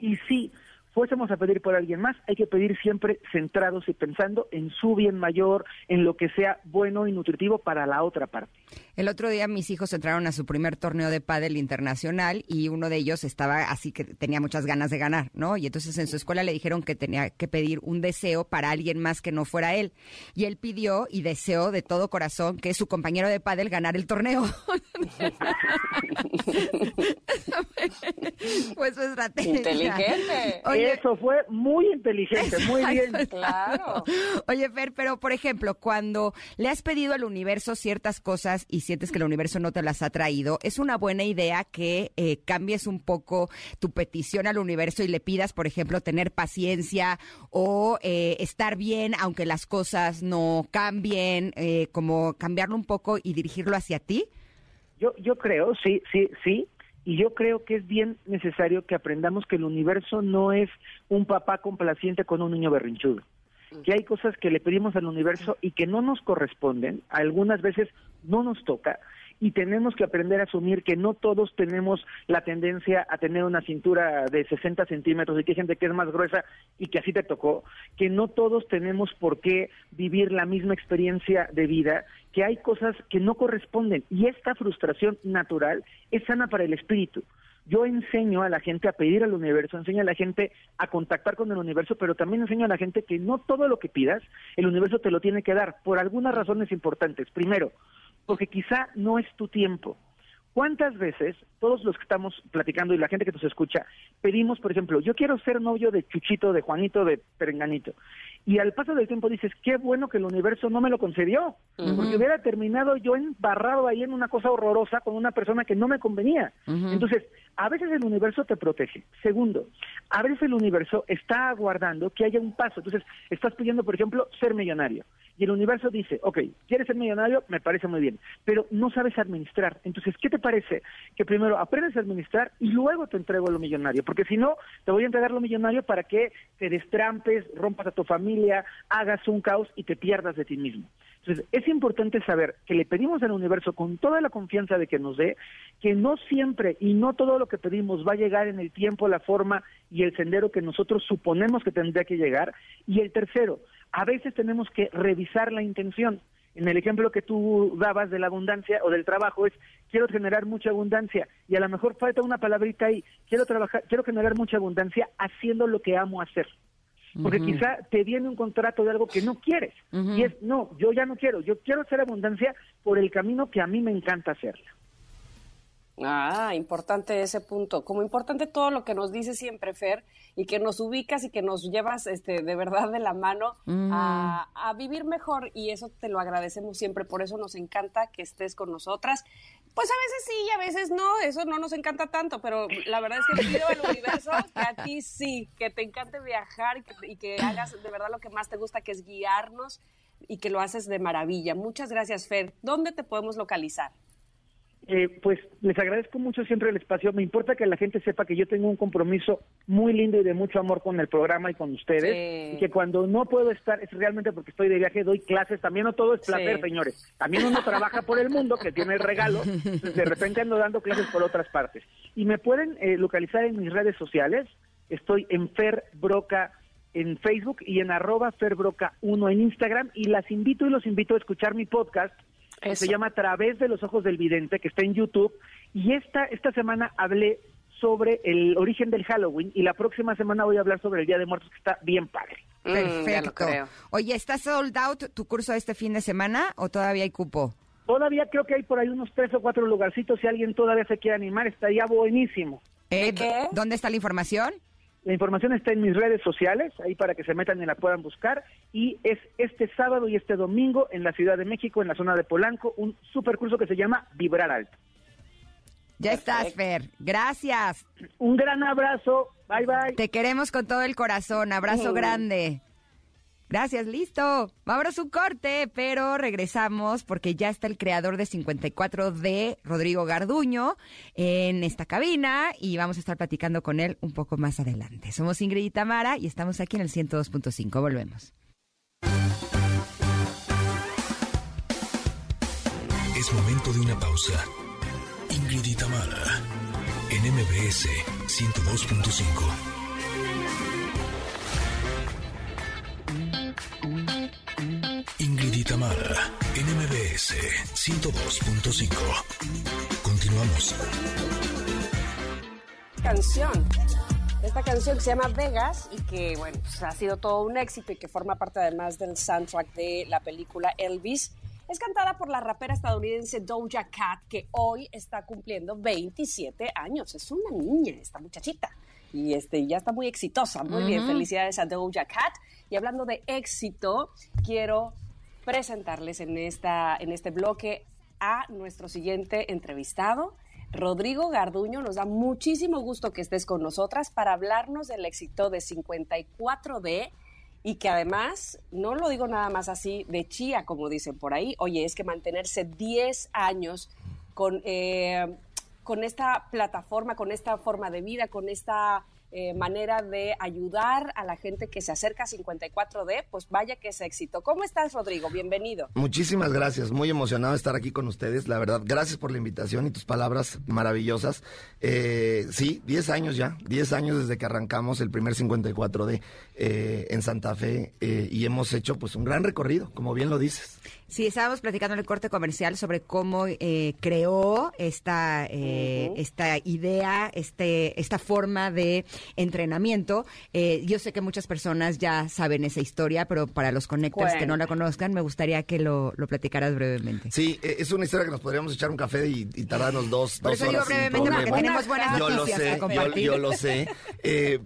y sí, fuésemos a pedir por alguien más, hay que pedir siempre centrados y pensando en su bien mayor, en lo que sea bueno y nutritivo para la otra parte. El otro día mis hijos entraron a su primer torneo de pádel internacional y uno de ellos estaba así que tenía muchas ganas de ganar, ¿no? Y entonces en su escuela le dijeron que tenía que pedir un deseo para alguien más que no fuera él. Y él pidió y deseó de todo corazón que su compañero de pádel ganara el torneo. [LAUGHS] [LAUGHS] pues su estrategia. Inteligente. Eso fue muy inteligente, muy bien. claro. Oye, Fer, pero por ejemplo, cuando le has pedido al universo ciertas cosas y sientes que el universo no te las ha traído, es una buena idea que eh, cambies un poco tu petición al universo y le pidas, por ejemplo, tener paciencia o eh, estar bien aunque las cosas no cambien, eh, como cambiarlo un poco y dirigirlo hacia ti. Yo, yo creo, sí, sí, sí, y yo creo que es bien necesario que aprendamos que el universo no es un papá complaciente con un niño berrinchudo. Que hay cosas que le pedimos al universo y que no nos corresponden, algunas veces no nos toca, y tenemos que aprender a asumir que no todos tenemos la tendencia a tener una cintura de 60 centímetros y que hay gente que es más gruesa y que así te tocó, que no todos tenemos por qué vivir la misma experiencia de vida, que hay cosas que no corresponden y esta frustración natural es sana para el espíritu yo enseño a la gente a pedir al universo, enseño a la gente a contactar con el universo, pero también enseño a la gente que no todo lo que pidas, el universo te lo tiene que dar, por algunas razones importantes. Primero, porque quizá no es tu tiempo. ¿Cuántas veces todos los que estamos platicando y la gente que nos escucha pedimos, por ejemplo, yo quiero ser novio de Chuchito, de Juanito, de Perenganito? Y al paso del tiempo dices, qué bueno que el universo no me lo concedió, porque hubiera terminado yo embarrado ahí en una cosa horrorosa con una persona que no me convenía. Entonces, a veces el universo te protege. Segundo, a veces el universo está aguardando que haya un paso. Entonces, estás pidiendo, por ejemplo, ser millonario. Y el universo dice, ok, ¿quieres ser millonario? Me parece muy bien, pero no sabes administrar. Entonces, ¿qué te parece? Que primero aprendes a administrar y luego te entrego lo millonario, porque si no, te voy a entregar lo millonario para que te destrampes, rompas a tu familia, hagas un caos y te pierdas de ti mismo. Entonces, es importante saber que le pedimos al universo con toda la confianza de que nos dé, que no siempre y no todo lo que pedimos va a llegar en el tiempo, la forma y el sendero que nosotros suponemos que tendría que llegar. Y el tercero, a veces tenemos que revisar la intención. En el ejemplo que tú dabas de la abundancia o del trabajo es quiero generar mucha abundancia y a lo mejor falta una palabrita ahí, quiero trabajar, quiero generar mucha abundancia haciendo lo que amo hacer. Porque quizá te viene un contrato de algo que no quieres y es no, yo ya no quiero, yo quiero hacer abundancia por el camino que a mí me encanta hacerla. Ah, importante ese punto. Como importante todo lo que nos dice siempre, Fer, y que nos ubicas y que nos llevas este, de verdad de la mano mm. a, vivir mejor. Y eso te lo agradecemos siempre. Por eso nos encanta que estés con nosotras. Pues a veces sí y a veces no. Eso no nos encanta tanto. Pero la verdad es que pido al universo que a ti sí, que te encante viajar y que, y que hagas de verdad lo que más te gusta, que es guiarnos y que lo haces de maravilla. Muchas gracias, Fer. ¿Dónde te podemos localizar? Eh, pues les agradezco mucho siempre el espacio. Me importa que la gente sepa que yo tengo un compromiso muy lindo y de mucho amor con el programa y con ustedes. Y que cuando no puedo estar es realmente porque estoy de viaje, doy clases. También no todo es placer, señores. También uno trabaja por el mundo, que tiene el regalo. De repente ando dando clases por otras partes. Y me pueden eh, localizar en mis redes sociales. Estoy en Fer Broca en Facebook y en arroba ferbroca1 en Instagram. Y las invito y los invito a escuchar mi podcast se llama A través de los ojos del vidente, que está en YouTube. Y esta, esta semana hablé sobre el origen del Halloween y la próxima semana voy a hablar sobre el Día de Muertos, que está bien padre. Mm, Perfecto. Oye, ¿está sold out tu curso este fin de semana o todavía hay cupo? Todavía creo que hay por ahí unos tres o cuatro lugarcitos. Si alguien todavía se quiere animar, estaría buenísimo. Eh, ¿Dónde está la información? La información está en mis redes sociales, ahí para que se metan y la puedan buscar. Y es este sábado y este domingo en la Ciudad de México, en la zona de Polanco, un super curso que se llama Vibrar Alto. Ya estás, Fer. Gracias. Un gran abrazo. Bye, bye. Te queremos con todo el corazón. Abrazo grande. Gracias, listo. A un corte, pero regresamos porque ya está el creador de 54D, Rodrigo Garduño, en esta cabina y vamos a estar platicando con él un poco más adelante. Somos Ingrid y Tamara y estamos aquí en el 102.5. Volvemos. Es momento de una pausa. Ingrid y Tamara, en MBS 102.5. Tamara, NMBS 102.5. Continuamos. Canción. Esta canción que se llama Vegas y que, bueno, pues, ha sido todo un éxito y que forma parte además del soundtrack de la película Elvis. Es cantada por la rapera estadounidense Doja Cat, que hoy está cumpliendo 27 años. Es una niña, esta muchachita. Y este, ya está muy exitosa. Muy bien, felicidades a Doja Cat. Y hablando de éxito, quiero presentarles en, esta, en este bloque a nuestro siguiente entrevistado. Rodrigo Garduño, nos da muchísimo gusto que estés con nosotras para hablarnos del éxito de 54D y que además, no lo digo nada más así de chía, como dicen por ahí, oye, es que mantenerse 10 años con, eh, con esta plataforma, con esta forma de vida, con esta eh, manera de ayudar a la gente que se acerca a 54D, pues vaya que es éxito. ¿Cómo estás, Rodrigo? Bienvenido. Muchísimas gracias, muy emocionado de estar aquí con ustedes, la verdad. Gracias por la invitación y tus palabras maravillosas. Eh, sí, 10 años ya, 10 años desde que arrancamos el primer 54D eh, en Santa Fe y hemos hecho pues un gran recorrido, como bien lo dices. Sí, estábamos platicando en el corte comercial sobre cómo creó esta, esta idea, este, esta forma de entrenamiento. Eh, yo sé que muchas personas ya saben esa historia, pero para los conectores que no la conozcan, me gustaría que lo, lo, platicaras brevemente. Sí, eh, es una historia que nos podríamos echar un café y, tardarnos dos, Por eso digo brevemente porque tenemos buenas yo noticias lo sé, que compartir. Yo, lo sé. Eh,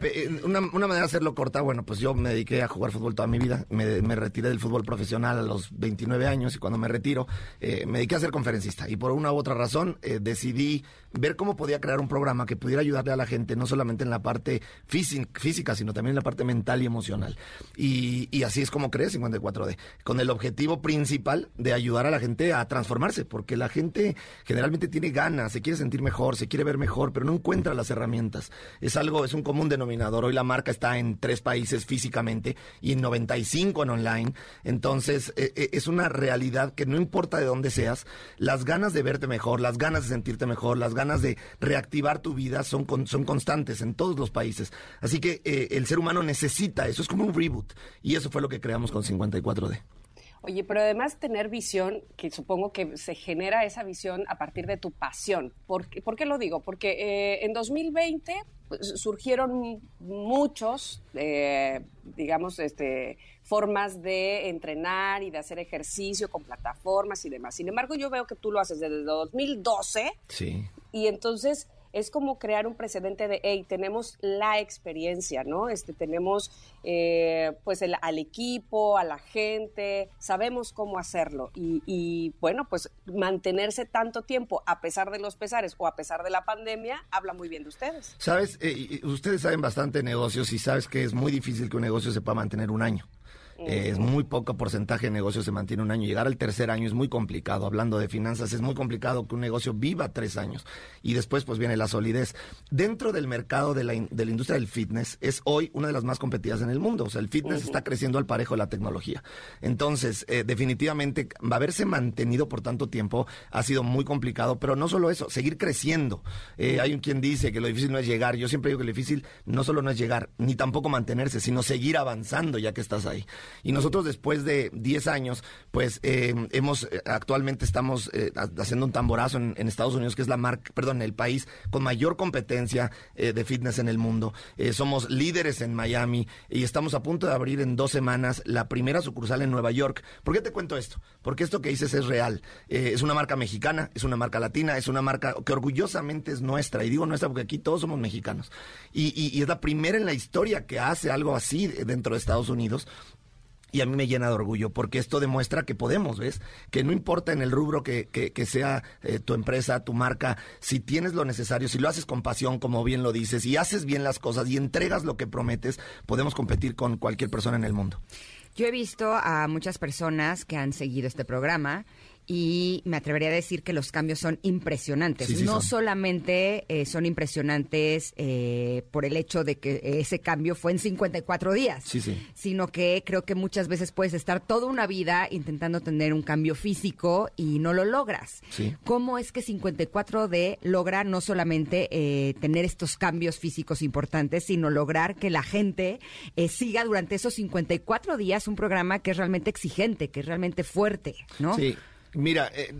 una, una, manera de hacerlo corta, bueno, pues yo me dediqué a jugar fútbol toda mi vida. Me, me retiré del fútbol profesional a los 29 años y cuando me retiro me dediqué a ser conferencista. Y por una u otra razón decidí ver cómo podía crear un programa que pudiera ayudarle a la gente, no solamente en la parte física, sino también en la parte mental y emocional. Y, así es como cree 54D, con el objetivo principal de ayudar a la gente a transformarse, porque la gente generalmente tiene ganas, se quiere sentir mejor, se quiere ver mejor, pero no encuentra las herramientas. Es algo, es un común denominador. Hoy la marca está en tres países físicamente y en 95 en online. Entonces, e, e, es una realidad que no importa de dónde seas, las ganas de verte mejor, las ganas de sentirte mejor, las ganas de reactivar tu vida son, son constantes en todos los países. Así que eh, el ser humano necesita eso, es como un reboot. Y eso fue lo que creamos con 54D. Oye, pero además tener visión, que supongo que se genera esa visión a partir de tu pasión. ¿Por qué, ¿por qué lo digo? Porque eh, en 2020 pues, surgieron muchos, eh, digamos, este, formas de entrenar y de hacer ejercicio con plataformas y demás. Sin embargo, yo veo que tú lo haces desde 2012. Sí. Y entonces es como crear un precedente de, hey, tenemos la experiencia, ¿no? Este, tenemos eh, pues el, al equipo, a la gente, sabemos cómo hacerlo. Y, bueno, pues mantenerse tanto tiempo a pesar de los pesares o a pesar de la pandemia, habla muy bien de ustedes. Sabes, eh, ustedes saben bastante negocios y sabes que es muy difícil que un negocio se pueda mantener un año. Eh, es muy poco porcentaje de negocios se mantiene un año. Llegar al tercer año es muy complicado. Hablando de finanzas, es muy complicado que un negocio viva tres años. Y después, pues viene la solidez. Dentro del mercado de la, de la industria del fitness, es hoy una de las más competidas en el mundo. O sea, el fitness está creciendo al parejo de la tecnología. Entonces, eh, definitivamente, haberse mantenido por tanto tiempo ha sido muy complicado. Pero no solo eso, seguir creciendo. Eh, hay un quien dice que lo difícil no es llegar. Yo siempre digo que lo difícil no solo no es llegar, ni tampoco mantenerse, sino seguir avanzando ya que estás ahí. Y nosotros después de 10 años, pues eh, hemos, eh, actualmente estamos eh, haciendo un tamborazo en, Estados Unidos, que es la marca, perdón, el país con mayor competencia de fitness en el mundo. somos líderes en Miami y estamos a punto de abrir en dos semanas la primera sucursal en Nueva York. ¿Por qué te cuento esto? Porque esto que dices es real. es una marca mexicana, es una marca latina, es una marca que orgullosamente es nuestra. Y digo nuestra porque aquí todos somos mexicanos. y es la primera en la historia que hace algo así dentro de Estados Unidos y a mí me llena de orgullo porque esto demuestra que podemos, ¿ves? Que no importa en el rubro que, que, sea eh, tu empresa, tu marca, si tienes lo necesario, si lo haces con pasión, como bien lo dices, y haces bien las cosas y entregas lo que prometes, podemos competir con cualquier persona en el mundo. Yo he visto a muchas personas que han seguido este programa y me atrevería a decir que los cambios son impresionantes. no solamente eh, son impresionantes eh, por el hecho de que ese cambio fue en 54 días, sino que creo que muchas veces puedes estar toda una vida intentando tener un cambio físico y no lo logras. ¿Cómo es que 54D logra no solamente eh, tener estos cambios físicos importantes, sino lograr que la gente siga durante esos 54 días un programa que es realmente exigente, que es realmente fuerte, ¿no? Sí. Mira, eh,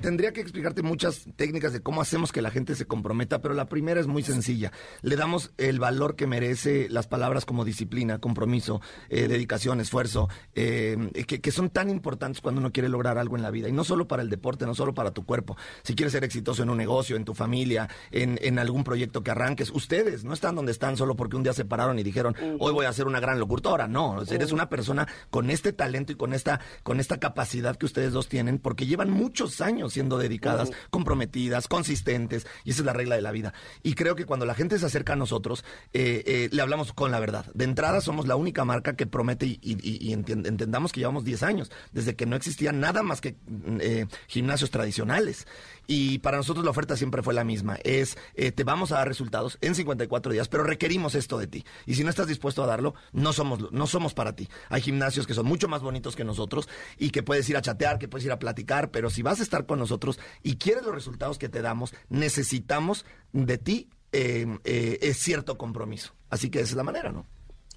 tendría que explicarte muchas técnicas de cómo hacemos que la gente se comprometa, pero la primera es muy sencilla. Le damos el valor que merece las palabras como disciplina, compromiso, eh, dedicación, esfuerzo, eh, que, son tan importantes cuando uno quiere lograr algo en la vida. Y no solo para el deporte, no solo para tu cuerpo. Si quieres ser exitoso en un negocio, en tu familia, en, en algún proyecto que arranques, ustedes no están donde están solo porque un día se pararon y dijeron, hoy voy a ser una gran locutora. No, eres una persona con este talento y con esta, con esta capacidad que ustedes dos tienen porque llevan muchos años siendo dedicadas, comprometidas, consistentes, y esa es la regla de la vida. Y creo que cuando la gente se acerca a nosotros, eh, eh, le hablamos con la verdad. De entrada somos la única marca que promete y, entendamos que llevamos 10 años, desde que no existía nada más que mm, eh, gimnasios tradicionales. Y para nosotros la oferta siempre fue la misma. Es, te vamos a dar resultados en 54 días, pero requerimos esto de ti. Y si no estás dispuesto a darlo, no somos, no somos para ti. Hay gimnasios que son mucho más bonitos que nosotros y que puedes ir a chatear, que puedes ir a platicar, pero si vas a estar con nosotros y quieres los resultados que te damos, necesitamos de ti eh, eh, cierto compromiso. Así que esa es la manera, ¿no?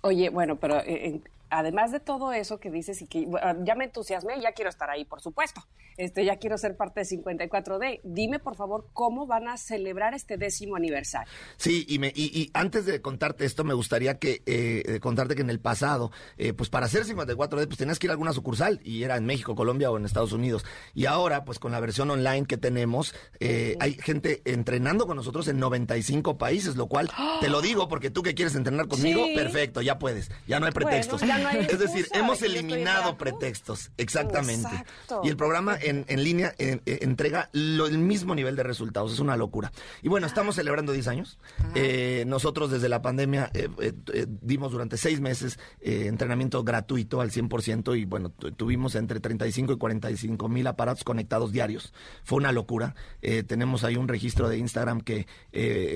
Oye, bueno, pero eh, además de todo eso que dices y que ya me entusiasmé, ya quiero estar ahí, por supuesto. Este, ya quiero ser parte de 54D. Dime, por favor, cómo van a celebrar este décimo aniversario. Sí, y, me, y, antes de contarte esto, me gustaría que eh, contarte que en el pasado, eh, pues para hacer 54D, pues tenías que ir a alguna sucursal y era en México, Colombia o en Estados Unidos. Y ahora, pues con la versión online que tenemos, eh, hay gente entrenando con nosotros en 95 países, lo cual te lo digo porque tú que quieres entrenar conmigo, perfecto, ya puedes, ya no hay pretextos. Es decir, hemos eliminado pretextos, exactamente. Y el programa en, línea entrega el mismo nivel de resultados, es una locura. Y bueno, estamos celebrando 10 años. Eh, nosotros desde la pandemia eh, eh, dimos durante seis meses entrenamiento gratuito al 100% y bueno, tuvimos entre 35 y 45 mil aparatos conectados diarios. Fue una locura. tenemos ahí un registro de Instagram que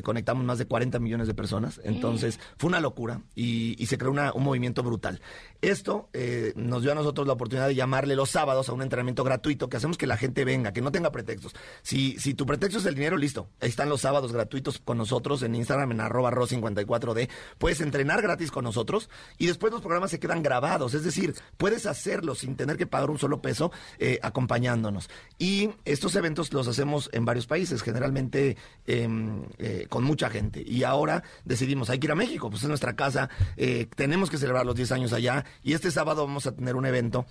conectamos más de 40 millones de personas. Entonces, fue una locura y, se creó un movimiento brutal. Esto eh, nos dio a nosotros la oportunidad de llamarle los sábados a un entrenamiento gratuito que hacemos que la gente venga, que no tenga pretextos. Si, si tu pretexto es el dinero, listo. Ahí están los sábados gratuitos con nosotros en Instagram en arroba ro54d. Puedes entrenar gratis con nosotros y después los programas se quedan grabados. Es decir, puedes hacerlo sin tener que pagar un solo peso eh, acompañándonos. Y estos eventos los hacemos en varios países, generalmente em, eh, con mucha gente. Y ahora decidimos, hay que ir a México, pues es nuestra casa, tenemos que celebrar los 10 años allá y este sábado vamos a tener un evento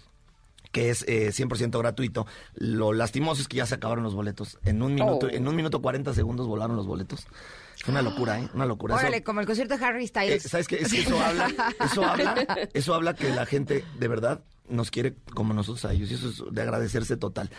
que es eh, 100% gratuito. Lo lastimoso es que ya se acabaron los boletos. En un minuto, oh. en un minuto 40 segundos volaron los boletos. Fue una locura, ¿eh? Una locura. Órale, como el concierto de Harry Styles. Eh, ¿Sabes qué? eso habla, eso habla, eso habla que la gente de verdad nos quiere como nosotros a ellos. Y eso es de agradecerse total.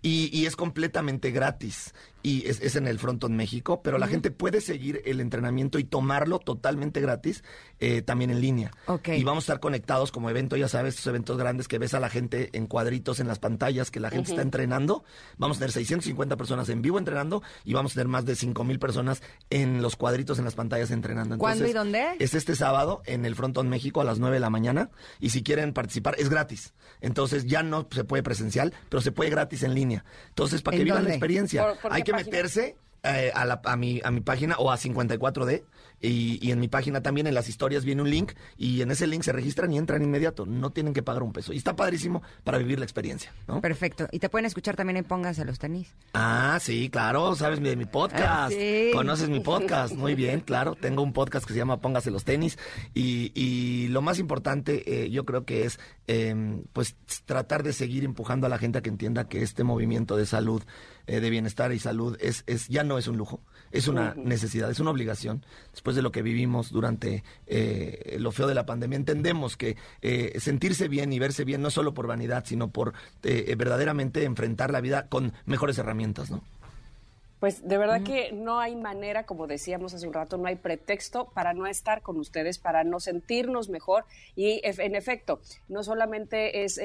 Y, y es completamente gratis y es, en el Fronton México, pero la gente puede seguir el entrenamiento y tomarlo totalmente gratis eh, también en línea. Y vamos a estar conectados como evento, ya sabes, estos eventos grandes que ves a la gente en cuadritos en las pantallas, que la gente está entrenando. Vamos a tener 650 personas en vivo entrenando y vamos a tener más de 5 mil personas en los cuadritos en las pantallas entrenando. ¿Cuándo y dónde? Es este sábado en el Fronton México a las 9 de la mañana y si quieren participar es gratis. Entonces ya no se puede presencial, pero se puede gratis en línea. Entonces, para que vivan la experiencia, hay que meterse eh, a, la, a, mi, a mi página o a 54D y, y, en mi página también en las historias viene un link y en ese link se registran y entran inmediato. No tienen que pagar un peso. Y está padrísimo para vivir la experiencia. ¿no? Perfecto. Y te pueden escuchar también en Pónganse los tenis. Ah, sí, claro. Sabes de mi podcast. Ah, Conoces mi podcast. Muy [LAUGHS] bien, claro. Tengo un podcast que se llama Póngase los tenis. Y, y lo más importante eh, yo creo que es em, pues tratar de seguir empujando a la gente a que entienda que este movimiento de salud eh, de bienestar y salud es, es ya no es un lujo, es una necesidad, es una obligación. Después de lo que vivimos durante eh, lo feo de la pandemia, entendemos que eh, sentirse bien y verse bien no solo por vanidad, sino por verdaderamente enfrentar la vida con mejores herramientas, ¿no? Pues de verdad que no hay manera, como decíamos hace un rato, no hay pretexto para no estar con ustedes, para no sentirnos mejor. Y en efecto, no solamente es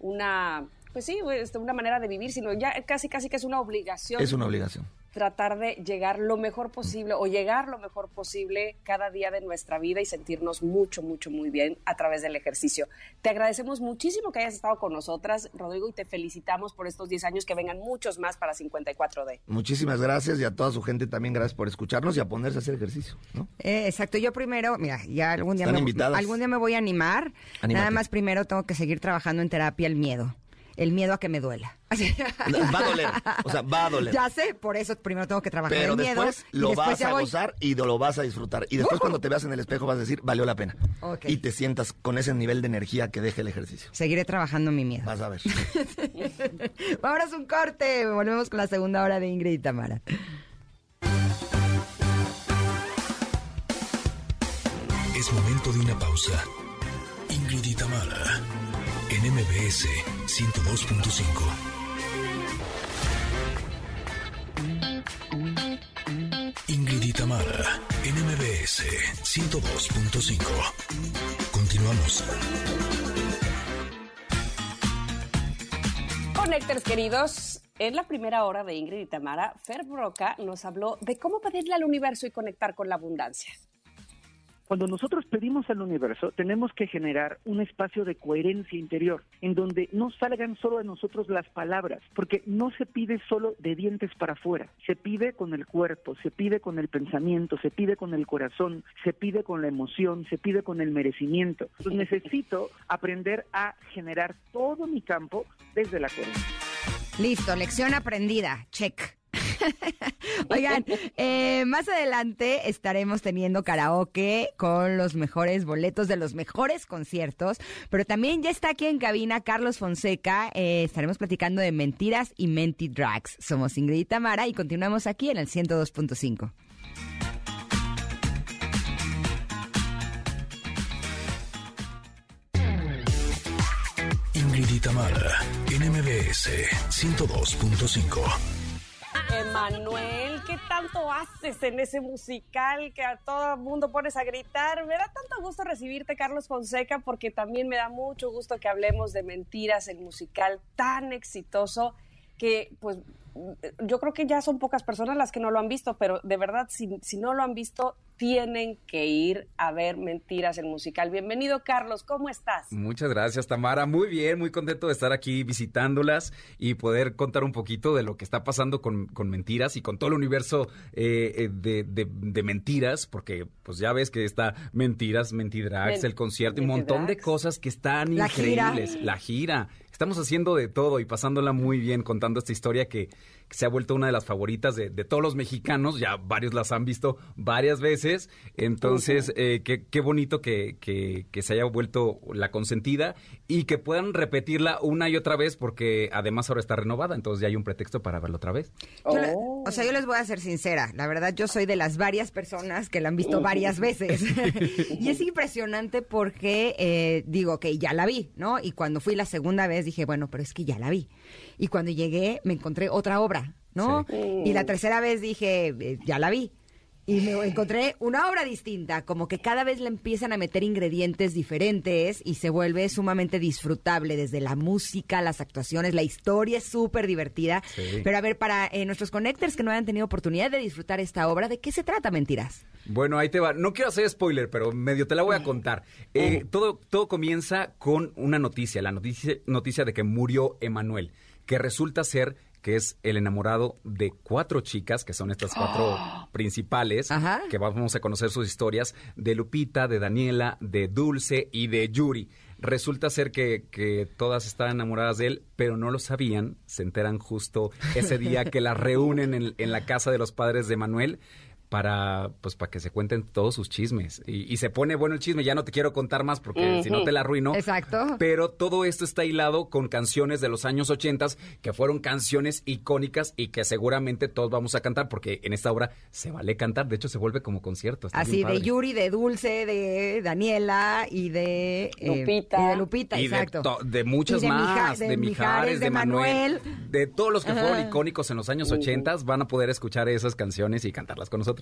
una pues sí, una manera de vivir, sino ya casi, casi que es una obligación. Es una obligación. Tratar de llegar lo mejor posible o llegar lo mejor posible cada día de nuestra vida y sentirnos mucho, mucho, muy bien a través del ejercicio. Te agradecemos muchísimo que hayas estado con nosotras, Rodrigo, y te felicitamos por estos 10 años, que vengan muchos más para 54D. Muchísimas gracias y a toda su gente también gracias por escucharnos y a ponerse a hacer ejercicio. Eh, exacto, yo primero, mira, ya algún día, me, algún día me voy a animar. Nada más primero tengo que seguir trabajando en terapia el miedo el miedo a que me duela. [LAUGHS] Va a doler, o sea, va a doler. Ya sé, por eso primero tengo que trabajar Pero el miedo. después lo vas a gozar y lo vas a disfrutar. Y después cuando te veas en el espejo vas a decir, valió la pena. Y te sientas con ese nivel de energía que deje el ejercicio. Seguiré trabajando mi miedo. Vas a ver. [LAUGHS] Vámonos un corte. Volvemos con la segunda hora de Ingrid y Tamara. Es momento de una pausa. Ingrid y Tamara en MBS 102.5. Ingrid y Tamara, en MBS 102.5. Continuamos. Connectors queridos, En la primera hora de Ingrid y Tamara, Fer Broca nos habló de cómo pedirle al universo y conectar con la abundancia. Cuando nosotros pedimos al universo, tenemos que generar un espacio de coherencia interior, en donde no salgan solo de nosotros las palabras, porque no se pide solo de dientes para afuera, se pide con el cuerpo, se pide con el pensamiento, se pide con el corazón, se pide con la emoción, se pide con el merecimiento. Entonces necesito aprender a generar todo mi campo desde la coherencia. Listo, lección aprendida, check. [LAUGHS] Oigan, eh, más adelante estaremos teniendo karaoke con los mejores boletos de los mejores conciertos, pero también ya está aquí en cabina Carlos Fonseca. Eh, estaremos platicando de mentiras y mentidrags. Somos Ingrid y Tamara y continuamos aquí en el 102.5. Ingrid y Tamara, NMBS 102.5. Emanuel, ¿qué tanto haces en ese musical que a todo el mundo pones a gritar? Me da tanto gusto recibirte, Carlos Fonseca, porque también me da mucho gusto que hablemos de Mentiras, el musical tan exitoso que, pues, yo creo que ya son pocas personas las que no lo han visto, pero de verdad, si, si no lo han visto, tienen que ir a ver Mentiras, el musical. Bienvenido, Carlos, ¿cómo estás? Muchas gracias, Tamara. Muy bien, muy contento de estar aquí visitándolas y poder contar un poquito de lo que está pasando con, con Mentiras y con todo el universo eh, eh de, de, de, Mentiras, porque pues ya ves que está Mentiras, Mentidrax, el concierto y un montón de cosas que están La increíbles. gira. La gira. Estamos haciendo de todo y pasándola muy bien contando esta historia que, que se ha vuelto una de las favoritas de, de, todos los mexicanos. Ya varios las han visto varias veces. Entonces, eh, qué, qué, bonito que, que, que, se haya vuelto la consentida y que puedan repetirla una y otra vez porque además ahora está renovada. Entonces ya hay un pretexto para verla otra vez. Le, o sea, yo les voy a ser sincera. La verdad, yo soy de las varias personas que la han visto varias veces. [LAUGHS] [LAUGHS] y es impresionante porque eh, digo que ya la vi, ¿no? Y cuando fui la segunda vez dije, bueno, pero es que ya la vi. Y cuando llegué me encontré otra obra, ¿no? Sí. Y la tercera vez dije, eh, ya la vi. Y me encontré una obra distinta, como que cada vez le empiezan a meter ingredientes diferentes y se vuelve sumamente disfrutable, desde la música, las actuaciones, la historia es súper divertida. Sí. Pero a ver, para eh, nuestros connectors que no hayan tenido oportunidad de disfrutar esta obra, ¿de qué se trata, Mentiras? Bueno, ahí te va. No quiero hacer spoiler, pero medio te la voy a contar. Eh, todo, todo comienza con una noticia, la noticia, noticia de que murió Emanuel, que resulta ser que es el enamorado de cuatro chicas, que son estas cuatro oh. [GASPS] principales, Ajá. que vamos a conocer sus historias, de Lupita, de Daniela, de Dulce y de Yuri. Resulta ser que, que, todas están enamoradas de él, pero no lo sabían, se enteran justo ese día que las [LAUGHS] reúnen en, en la casa de los padres de Manuel para pues para que se cuenten todos sus chismes. Y, y, se pone bueno el chisme ya no te quiero contar más porque uh -huh. si no te la arruino. Exacto. Pero todo esto está hilado con canciones de los años ochentas que fueron canciones icónicas y que seguramente todos vamos a cantar porque en esta obra se vale cantar. De hecho se vuelve como concierto. Está así de Yuri de Dulce de Daniela y de Lupita. eh, y de Lupita y exacto. de, de muchas y de más Mija, de, de, Mijares de, Manuel, Manuel, de todos los que fueron icónicos en los años ochentas van a poder escuchar esas canciones y cantarlas con nosotros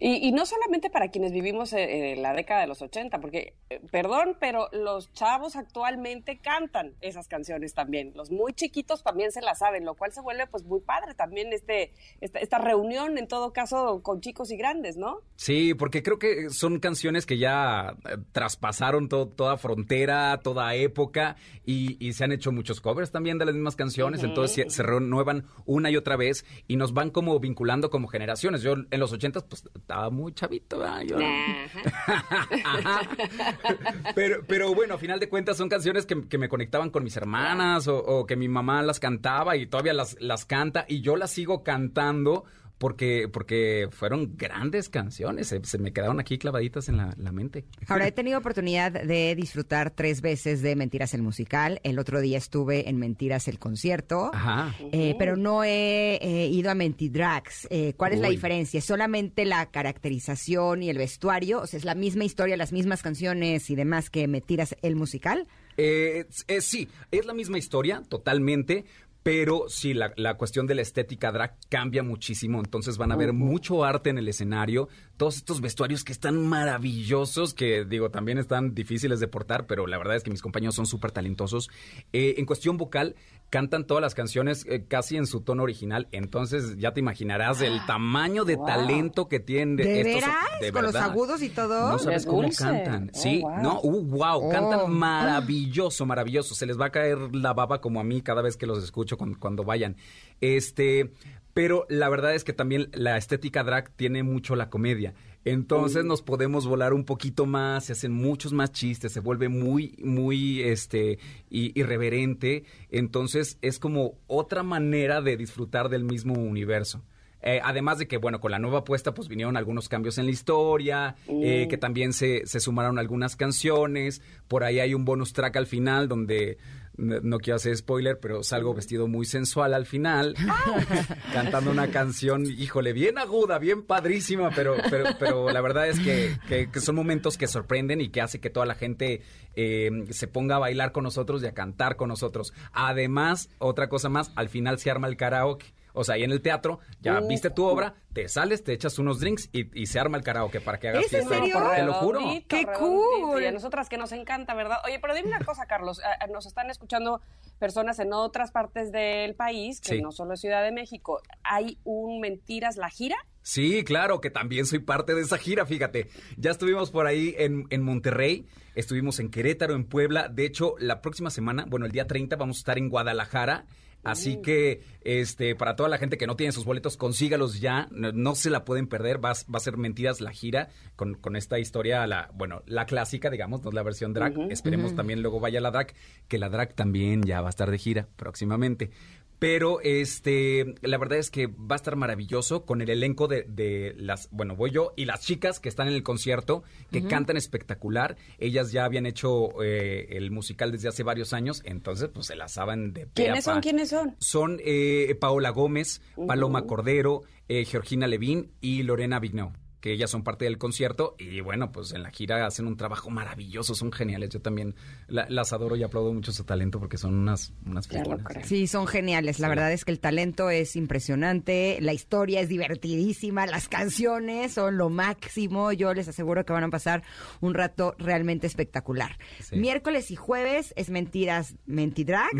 y, y, no solamente para quienes vivimos en la década de los 80, porque, eh, perdón, pero los chavos actualmente cantan esas canciones también. Los muy chiquitos también se las saben, lo cual se vuelve pues muy padre también este, esta, esta reunión, en todo caso, con chicos y grandes, ¿no? Sí, porque creo que son canciones que ya eh, traspasaron to toda frontera, toda época, y, y, se han hecho muchos covers también de las mismas canciones, uh -huh. entonces se, se, renuevan una y otra vez y nos van como vinculando como generaciones. Yo en los 80 pues estaba muy chavito, ¿verdad? Yo... [LAUGHS] pero, pero bueno, a final de cuentas son canciones que, que me conectaban con mis hermanas o, o, que mi mamá las cantaba y todavía las, las canta y yo las sigo cantando porque, porque fueron grandes canciones, se, se me quedaron aquí clavaditas en la, la, mente. Ahora, he [LAUGHS] tenido oportunidad de disfrutar tres veces de Mentiras el musical. El otro día estuve en Mentiras el concierto, Ajá. Eh, pero no he eh, ido a Mentidrags. Eh, ¿Cuál es la diferencia? ¿Es solamente la caracterización y el vestuario? O sea, ¿es la misma historia, las mismas canciones y demás que Mentiras el musical? Eh, sí, es la misma historia, totalmente, pero sí, la, la, cuestión de la estética drag cambia muchísimo, entonces van a ver uh -huh. mucho arte en el escenario, todos estos vestuarios que están maravillosos, que digo, también están difíciles de portar, pero la verdad es que mis compañeros son súper talentosos. Eh, en cuestión vocal, cantan todas las canciones eh, casi en su tono original, entonces ya te imaginarás el tamaño de talento que tienen. ¿De estos- veras? de ¿Con los verdad. agudos y todo? No sabes cómo cantan. Oh, sí, wow. no, uh, wow, Oh. cantan maravilloso, maravilloso. Se les va a caer la baba como a mí cada vez que los escucho cuando, cuando vayan. Este, pero la verdad es que también la estética drag tiene mucho la comedia. Entonces nos podemos volar un poquito más, se hacen muchos más chistes, se vuelve muy, muy, este, irreverente. Entonces es como otra manera de disfrutar del mismo universo. Eh, además de que, bueno, con la nueva apuesta, pues vinieron algunos cambios en la historia, eh, que también se, se sumaron algunas canciones. Por ahí hay un bonus track al final donde, no quiero hacer spoiler, pero salgo vestido muy sensual al final, [LAUGHS] cantando una canción, híjole, bien aguda, bien padrísima, pero, pero, pero la verdad es que, que- que son momentos que sorprenden y que hace que toda la gente eh, se ponga a bailar con nosotros y a cantar con nosotros. Además, otra cosa más, al final se arma el karaoke. O sea, ahí en el teatro, ya viste tu obra, te sales, te echas unos drinks y, y se arma el karaoke para que hagas ¿Es en fiesta. serio? Te lo juro. Redondito, ¡Qué redondito. cool! Y a nosotras que nos encanta, ¿verdad? Oye, pero dime una cosa, Carlos. Nos están escuchando personas en otras partes del país, que Sí. no solo es Ciudad de México. ¿Hay un Mentiras la gira? Sí, claro, que también soy parte de esa gira, fíjate. Ya estuvimos por ahí en, en Monterrey, estuvimos en Querétaro, en Puebla. De hecho, la próxima semana, bueno, el día 30 vamos a estar en Guadalajara. Así que, este, para toda la gente que no tiene sus boletos, consígalos ya. No, no se la pueden perder. Va, a- va a ser mentiras la gira con, con esta historia, la, bueno, la clásica, digamos, no es la versión drag. Esperemos también luego vaya la drag, que la drag también ya va a estar de gira próximamente. Pero este, la verdad es que va a estar maravilloso con el elenco de, de las, bueno, voy yo y las chicas que están en el concierto, que cantan espectacular. Ellas ya habían hecho eh, el musical desde hace varios años, entonces pues se las saben de ¿Quiénes son? ¿Quiénes son? Son eh, Paola Gómez, Paloma Cordero, eh, Georgina Levín y Lorena Vigneault que ellas son parte del concierto y bueno, pues en la gira hacen un trabajo maravilloso, son geniales. Yo también la- las adoro y aplaudo mucho su talento porque son unas, unas. Sí, son geniales. La verdad es que el talento es impresionante, la historia es divertidísima, las canciones son lo máximo. Yo les aseguro que van a pasar un rato realmente espectacular. Sí. Miércoles y jueves es Mentiras. Mentidrags,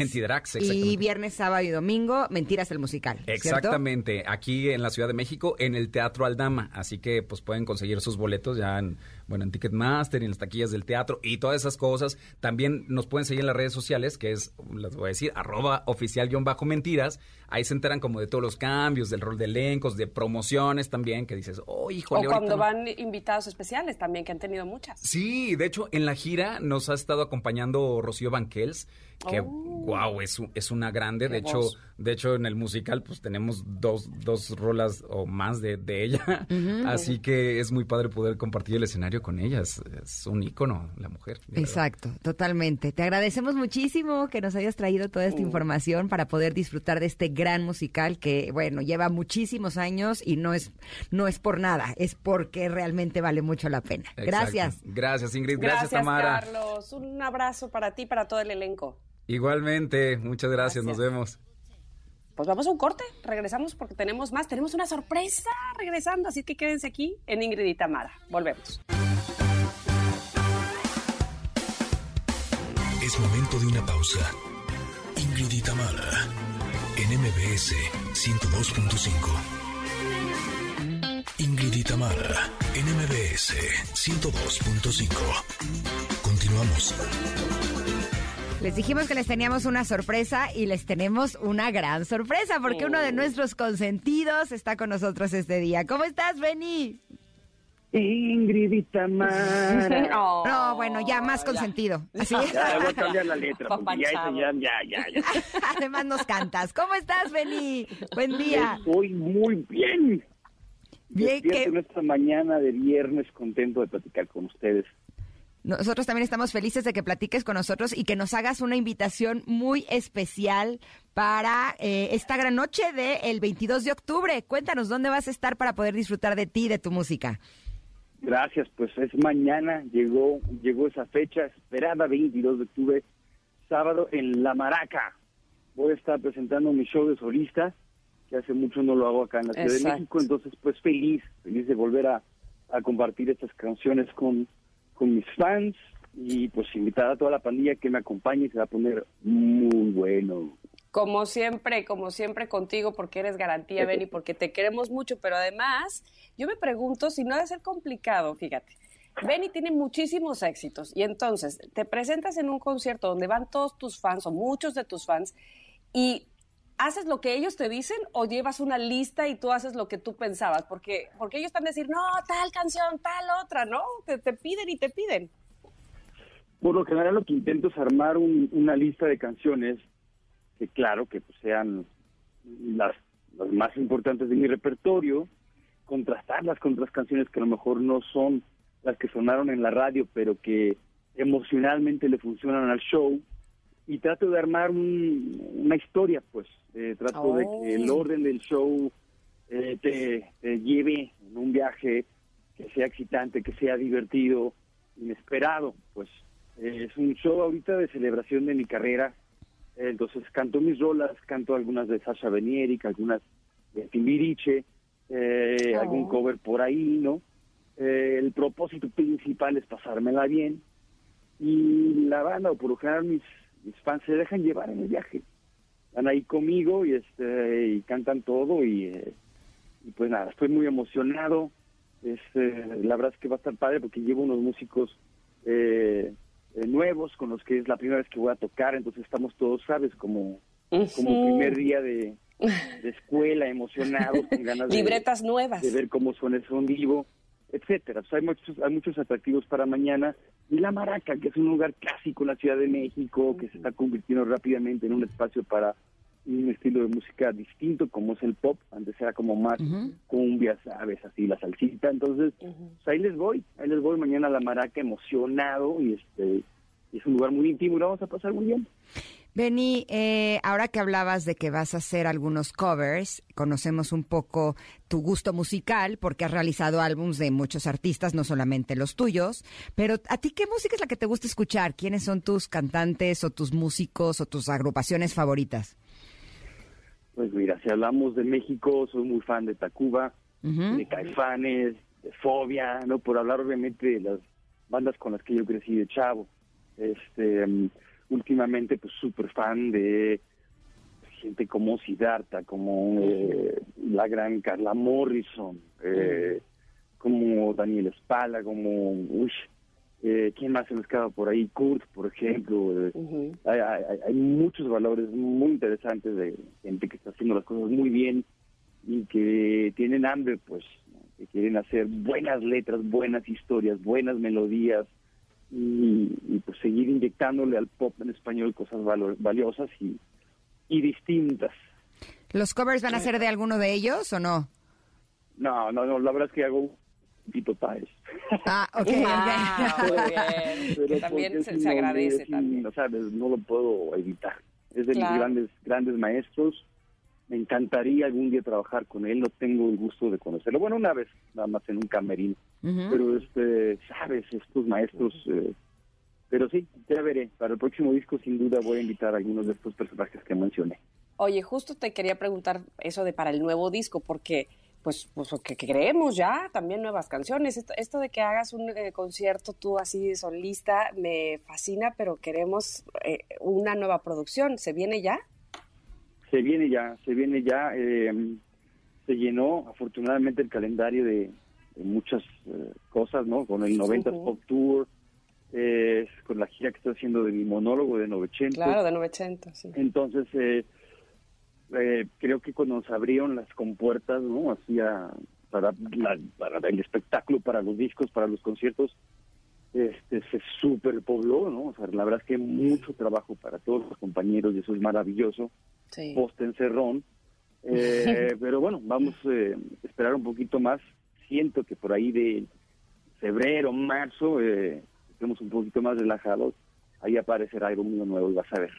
Y exactamente. viernes, sábado y domingo, Mentiras el musical. ¿cierto? Exactamente, aquí en la Ciudad de México, en el Teatro Aldama, así que pues pueden conseguir sus boletos ya en, bueno, en Ticketmaster y en las taquillas del teatro y todas esas cosas. También nos pueden seguir en las redes sociales, que es, les voy a decir, arroba oficial-mentiras. Ahí se enteran como de todos los cambios, del rol de elencos, de promociones también, que dices, oh, híjole, O cuando no". van invitados especiales también, que han tenido muchas. Sí, de hecho, en la gira nos ha estado acompañando Rocío Banquels, que, Oh. wow, es, es una grande. Qué De hecho, de hecho, en el musical, pues tenemos dos, dos rolas o más de, de ella. Así que es muy padre poder compartir el escenario con ella. Es, es un ícono, la mujer. verdad. Exacto, totalmente. Te agradecemos muchísimo que nos hayas traído toda esta información para poder disfrutar de este gran musical que, bueno, lleva muchísimos años y no es, no es por nada, es porque realmente vale mucho la pena. Exacto. Gracias. Gracias, Ingrid. Gracias, Tamara. Carlos. Un abrazo para ti y para todo el elenco. Igualmente, muchas gracias. Nos vemos. Pues vamos a un corte, regresamos porque tenemos más, tenemos una sorpresa regresando, así que quédense aquí en Ingrid y Tamara. Volvemos. Es momento de una pausa. Ingrid y Tamara, en MBS 102.5. Ingrid y Tamara, en MBS 102.5. Continuamos. Les dijimos que les teníamos una sorpresa y les tenemos una gran sorpresa porque uno de nuestros consentidos está con nosotros este día. ¿Cómo estás, Benny? Ingrid y Tamara. [LAUGHS] Oh, No, bueno, ya más ya. consentido. Así. Ya, voy a cambiar la letra, porque ya, ya, ya, ya, ya. [LAUGHS] Además nos cantas. ¿Cómo estás, Benny? Buen día. Estoy muy bien. Bien que en esta mañana de viernes contento de platicar con ustedes. Nosotros también estamos felices de que platiques con nosotros y que nos hagas una invitación muy especial para eh, esta gran noche del 22 de octubre. Cuéntanos dónde vas a estar para poder disfrutar de ti y de tu música. Gracias, pues es mañana, llegó, llegó esa fecha esperada, 22 de octubre, sábado en La Maraca. Voy a estar presentando mi show de solista, que hace mucho no lo hago acá en la Ciudad Exacto. de México, entonces pues feliz, feliz de volver a, a compartir estas canciones con, con mis fans y pues invitar a toda la pandilla que me acompañe, se va a poner muy bueno. Como siempre, como siempre contigo, porque eres garantía, Benny, [LAUGHS] porque te queremos mucho, pero además, yo me pregunto si no debe ser complicado, fíjate. Benny tiene muchísimos éxitos y entonces te presentas en un concierto donde van todos tus fans o muchos de tus fans y haces lo que ellos te dicen o llevas una lista y tú haces lo que tú pensabas, porque porque ellos están a decir, "No, tal canción, tal otra", ¿no? Te, te piden y te piden. Por lo general lo que intento es armar un- una lista de canciones que claro que pues, sean las, las más importantes de mi repertorio, contrastarlas con otras canciones que a lo mejor no son las que sonaron en la radio, pero que emocionalmente le funcionan al show, y trato de armar un- una historia, pues, Eh, trato de que el Oh. orden del show eh, te, te lleve en un viaje que sea excitante, que sea divertido, inesperado, pues. Eh, es un show ahorita de celebración de mi carrera, entonces canto mis rolas, canto algunas de Sasha Benieric, algunas de Timbiriche, eh, Oh. algún cover por ahí, ¿no? Eh, el propósito principal es pasármela bien y la banda, o por lo general mis, mis fans se dejan llevar en el viaje. Van ahí conmigo y este y cantan todo y, eh, y pues nada, estoy muy emocionado. Este, la verdad es que va a estar padre porque llevo unos músicos eh, eh, nuevos con los que es la primera vez que voy a tocar, entonces estamos todos, ¿sabes? Como, como Ujú. primer día de, de escuela, [LAUGHS] emocionados, con ganas de, Libretas nuevas. de ver cómo suena eso en vivo, etcétera. O sea, hay muchos, hay muchos atractivos para mañana. Y La Maraca, que es un lugar clásico en la Ciudad de México, que se está convirtiendo rápidamente en un espacio para un estilo de música distinto, como es el pop. Antes era como más cumbia, ¿sabes? Así, la salsita. Entonces, pues ahí les voy. Ahí les voy mañana a La Maraca emocionado y este es un lugar muy íntimo y lo vamos a pasar muy bien. Benny, eh, ahora que hablabas de que vas a hacer algunos covers, conocemos un poco tu gusto musical porque has realizado álbums de muchos artistas, no solamente los tuyos, pero ¿a ti qué música es la que te gusta escuchar? ¿Quiénes son tus cantantes o tus músicos o tus agrupaciones favoritas? Pues mira, si hablamos de México, soy muy fan de Tacuba, de Caifanes, de Fobia, ¿no? Por hablar obviamente de las bandas con las que yo crecí de chavo. Este, mm, últimamente, pues súper fan de gente como Siddhartha, como eh, la gran Carla Morrison, eh, como Daniel Espala, como, uy, eh, ¿quién más se me escapa por ahí? Kurt, por ejemplo. eh, hay, hay- hay muchos valores muy interesantes de gente que está haciendo las cosas muy bien y que tienen hambre, pues, que quieren hacer buenas letras, buenas historias, buenas melodías y, y, pues seguir inyectándole al pop en español cosas valo- valiosas y, y distintas. ¿Los covers van a ser de alguno de ellos o no? No, no, no, la verdad es que hago Tito Páez. Ah, ok, Ah, ok. [LAUGHS] muy bien. Pero Que también se, agradece es un- también. o sea, no lo puedo evitar. Es de Claro. mis grandes, grandes maestros. Me encantaría algún día trabajar con él. No tengo el gusto de conocerlo. Bueno, una vez, nada más en un camerino. Pero, este, sabes, estos maestros... eh, pero sí, ya veré. Para el próximo disco, sin duda, voy a invitar a algunos de estos personajes que mencioné. Oye, justo te quería preguntar eso de para el nuevo disco, porque pues, pues que creemos ya también nuevas canciones. Esto, esto de que hagas un eh, concierto tú así solista me fascina, pero queremos eh, una nueva producción. ¿Se viene ya? Se viene ya, se viene ya. eh, se llenó, afortunadamente, el calendario de muchas eh, cosas, ¿no? Con el 90 Ujú. Pop Tour, eh, con la gira que estoy haciendo de mi monólogo de 900. Claro, de 900, sí. Entonces, eh, eh, creo que cuando nos abrieron las compuertas, ¿no? Hacía para, la- para el espectáculo, para los discos, para los conciertos, este, se superpobló, ¿no? O sea, la verdad es que mucho trabajo para todos los compañeros y eso es maravilloso sí. post encerrón. Eh, [LAUGHS] pero bueno, vamos eh, a esperar un poquito más. Siento que por ahí de febrero, marzo, eh, estemos un poquito más relajados. Ahí aparecerá algo nuevo y vas a ver.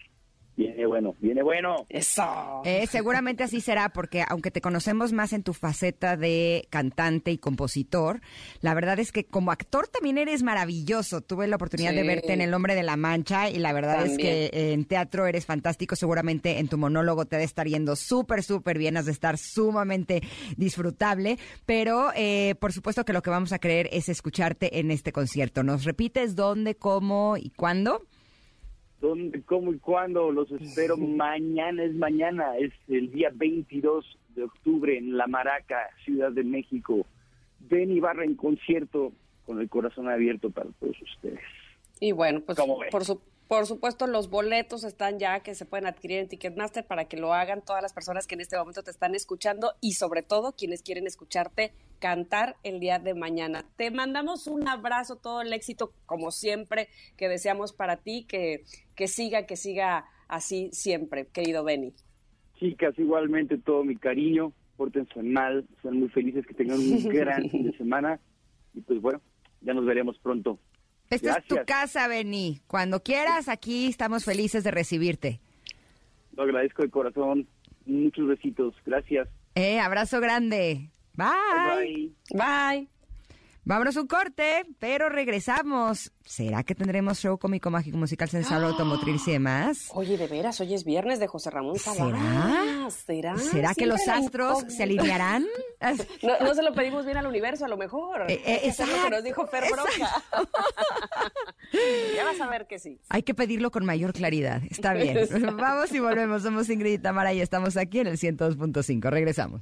Viene bueno, viene bueno. Eso. Eh, seguramente así será, porque aunque te conocemos más en tu faceta de cantante y compositor, la verdad es que como actor también eres maravilloso. Tuve la oportunidad de verte en El Hombre de la Mancha y la verdad es que eh, en teatro eres fantástico. Seguramente en tu monólogo te ha de estar yendo súper, súper bien, has de estar sumamente disfrutable. Pero eh, por supuesto que lo que vamos a querer es escucharte en este concierto. ¿Nos repites dónde, cómo y cuándo? ¿Dónde, cómo y cuándo? Los espero mañana, es mañana, es el día 22 de octubre en La Maraca, Ciudad de México. Ven y barra en concierto con el corazón abierto para todos ustedes. Y bueno, pues por, su- por supuesto los boletos están ya que se pueden adquirir en Ticketmaster para que lo hagan todas las personas que en este momento te están escuchando y sobre todo quienes quieren escucharte cantar el día de mañana. Te mandamos un abrazo, todo el éxito como siempre que deseamos para ti, que, que siga, que siga así siempre, querido Benny. Chicas, igualmente todo mi cariño, pórtense mal, sean muy felices, que tengan un [LAUGHS] gran fin de semana y pues bueno, ya nos veremos pronto. Esta es tu casa, Beni. Cuando quieras, aquí estamos felices de recibirte. Lo agradezco de corazón, muchos besitos, gracias. Eh, abrazo grande. Bye. Bye. Bye. Vámonos un corte, pero regresamos. ¿Será que tendremos show cómico, mágico, musical, sensual, automotriz y [GASPS] demás? Oye, de veras, hoy es viernes de José Ramón ¿Será? Salas. ¿Será? ¿Será que los astros se alinearán? [LAUGHS] No, no se lo pedimos bien al universo, a lo mejor. Eh, eh, lo que exacto, nos dijo Fer Broca. [LAUGHS] ya vas a ver que sí. Hay que pedirlo con mayor claridad. Está bien. [LAUGHS] Vamos y volvemos. Somos Ingrid y Tamara y estamos aquí en el 102.5. Regresamos.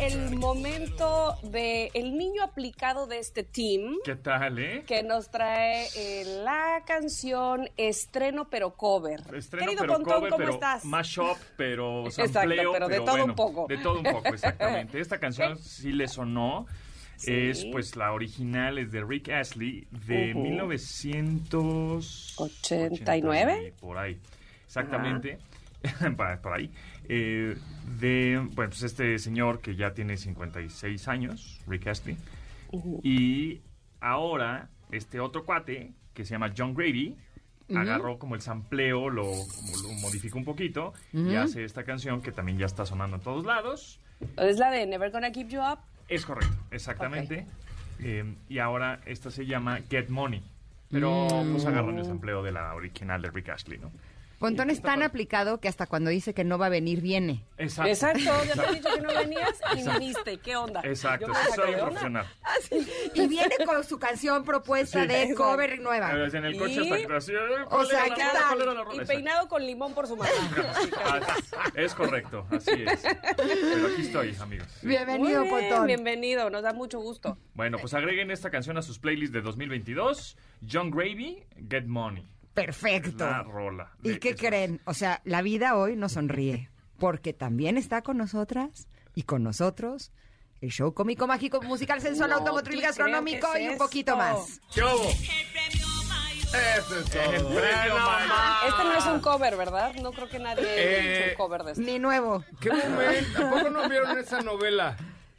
El momento de el niño aplicado de este team ¿Qué tal, eh? que nos trae eh, la canción estreno pero cover. Estreno, Querido pero Pontón, cover, ¿cómo pero estás? mashup, pero [LAUGHS] Exacto, sampleo, pero de todo bueno, un poco. De todo un poco, exactamente. [LAUGHS] Esta canción sí le sonó. Sí. Es, pues, la original es de Rick Astley de Ujú. 1989. Por ahí, exactamente. por [LAUGHS] por ahí. Eh, de, bueno, pues este señor que ya tiene 56 años, Rick Astley. Y ahora, este otro cuate, que se llama John Grady, agarró como el sampleo, lo, como lo modificó un poquito y hace esta canción que también ya está sonando en todos lados. Es la de Never Gonna Keep You Up. Es correcto, exactamente. Eh, y ahora esta se llama Get Money. Pero pues agarran el sampleo de la original de Rick Astley, ¿no? Pontón es tan aplicado que hasta cuando dice que no va a venir, viene. Exacto. Exacto, ya te he dicho que no venías y viniste. ¿Qué onda? Exacto, Yo me sí, saqué soy onda. profesional. Y viene con su canción propuesta Sí. de Exacto. cover nueva. Eh, En el coche Y- hasta así, eh, O ¿cuál sea, ¿qué tal? Y peinado con limón por su. Sí, [LAUGHS] Ah, es correcto, así es. Pero aquí estoy, amigos. Sí. Bienvenido, bien, Pontón. bienvenido, nos da mucho gusto. Bueno, pues agreguen esta canción a sus playlists de 2022. John Gravy, Get Money. Perfecto. La rola. ¿Y qué esos. creen? O sea, la vida hoy nos sonríe, porque también está con nosotras y con nosotros el show cómico, mágico, musical, sensual, automotriz, gastronómico y un poquito esto. más. Eso es todo. El premio mayor. Este no es un cover, ¿verdad? No creo que nadie haya Eh, hecho un cover de esto. Ni nuevo. ¿Qué momento? ¿Tampoco no vieron esa novela?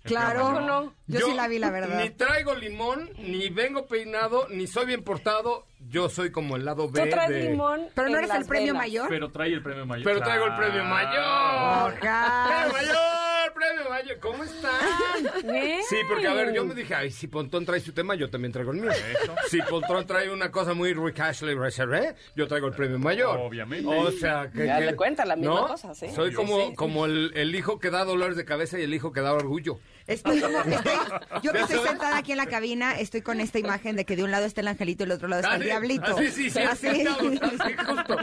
Claro. ¿Cómo no? Yo, sí la vi, la verdad. Ni traigo limón, ni vengo peinado, ni soy bien portado. Yo soy como el lado B Tú traes de... limón Pero no eres el premio mayor. Pero trae el premio mayor. Pero traigo el premio Claro. mayor. Ojalá. ¡Premio mayor! ¡Premio mayor! ¿Cómo están? Bien. Sí, porque a ver, yo me dije, ay, si Pontón trae su tema, yo también traigo el mío. Eso. Si Pontón trae una cosa muy Rick Ashley Reserve, yo traigo el premio mayor. Obviamente. O sea, que... Ya que- le cuenta la misma ¿no? cosa, sí. Soy como, sí. como el, el hijo que da dolores de cabeza y el hijo que da orgullo. Estoy como, estoy- yo que estoy [LAUGHS] sentada aquí en la cabina, estoy con esta imagen de que de un lado está el angelito y del otro lado está el Así, diablito. Así, sí, sí, Así. así, así, justo.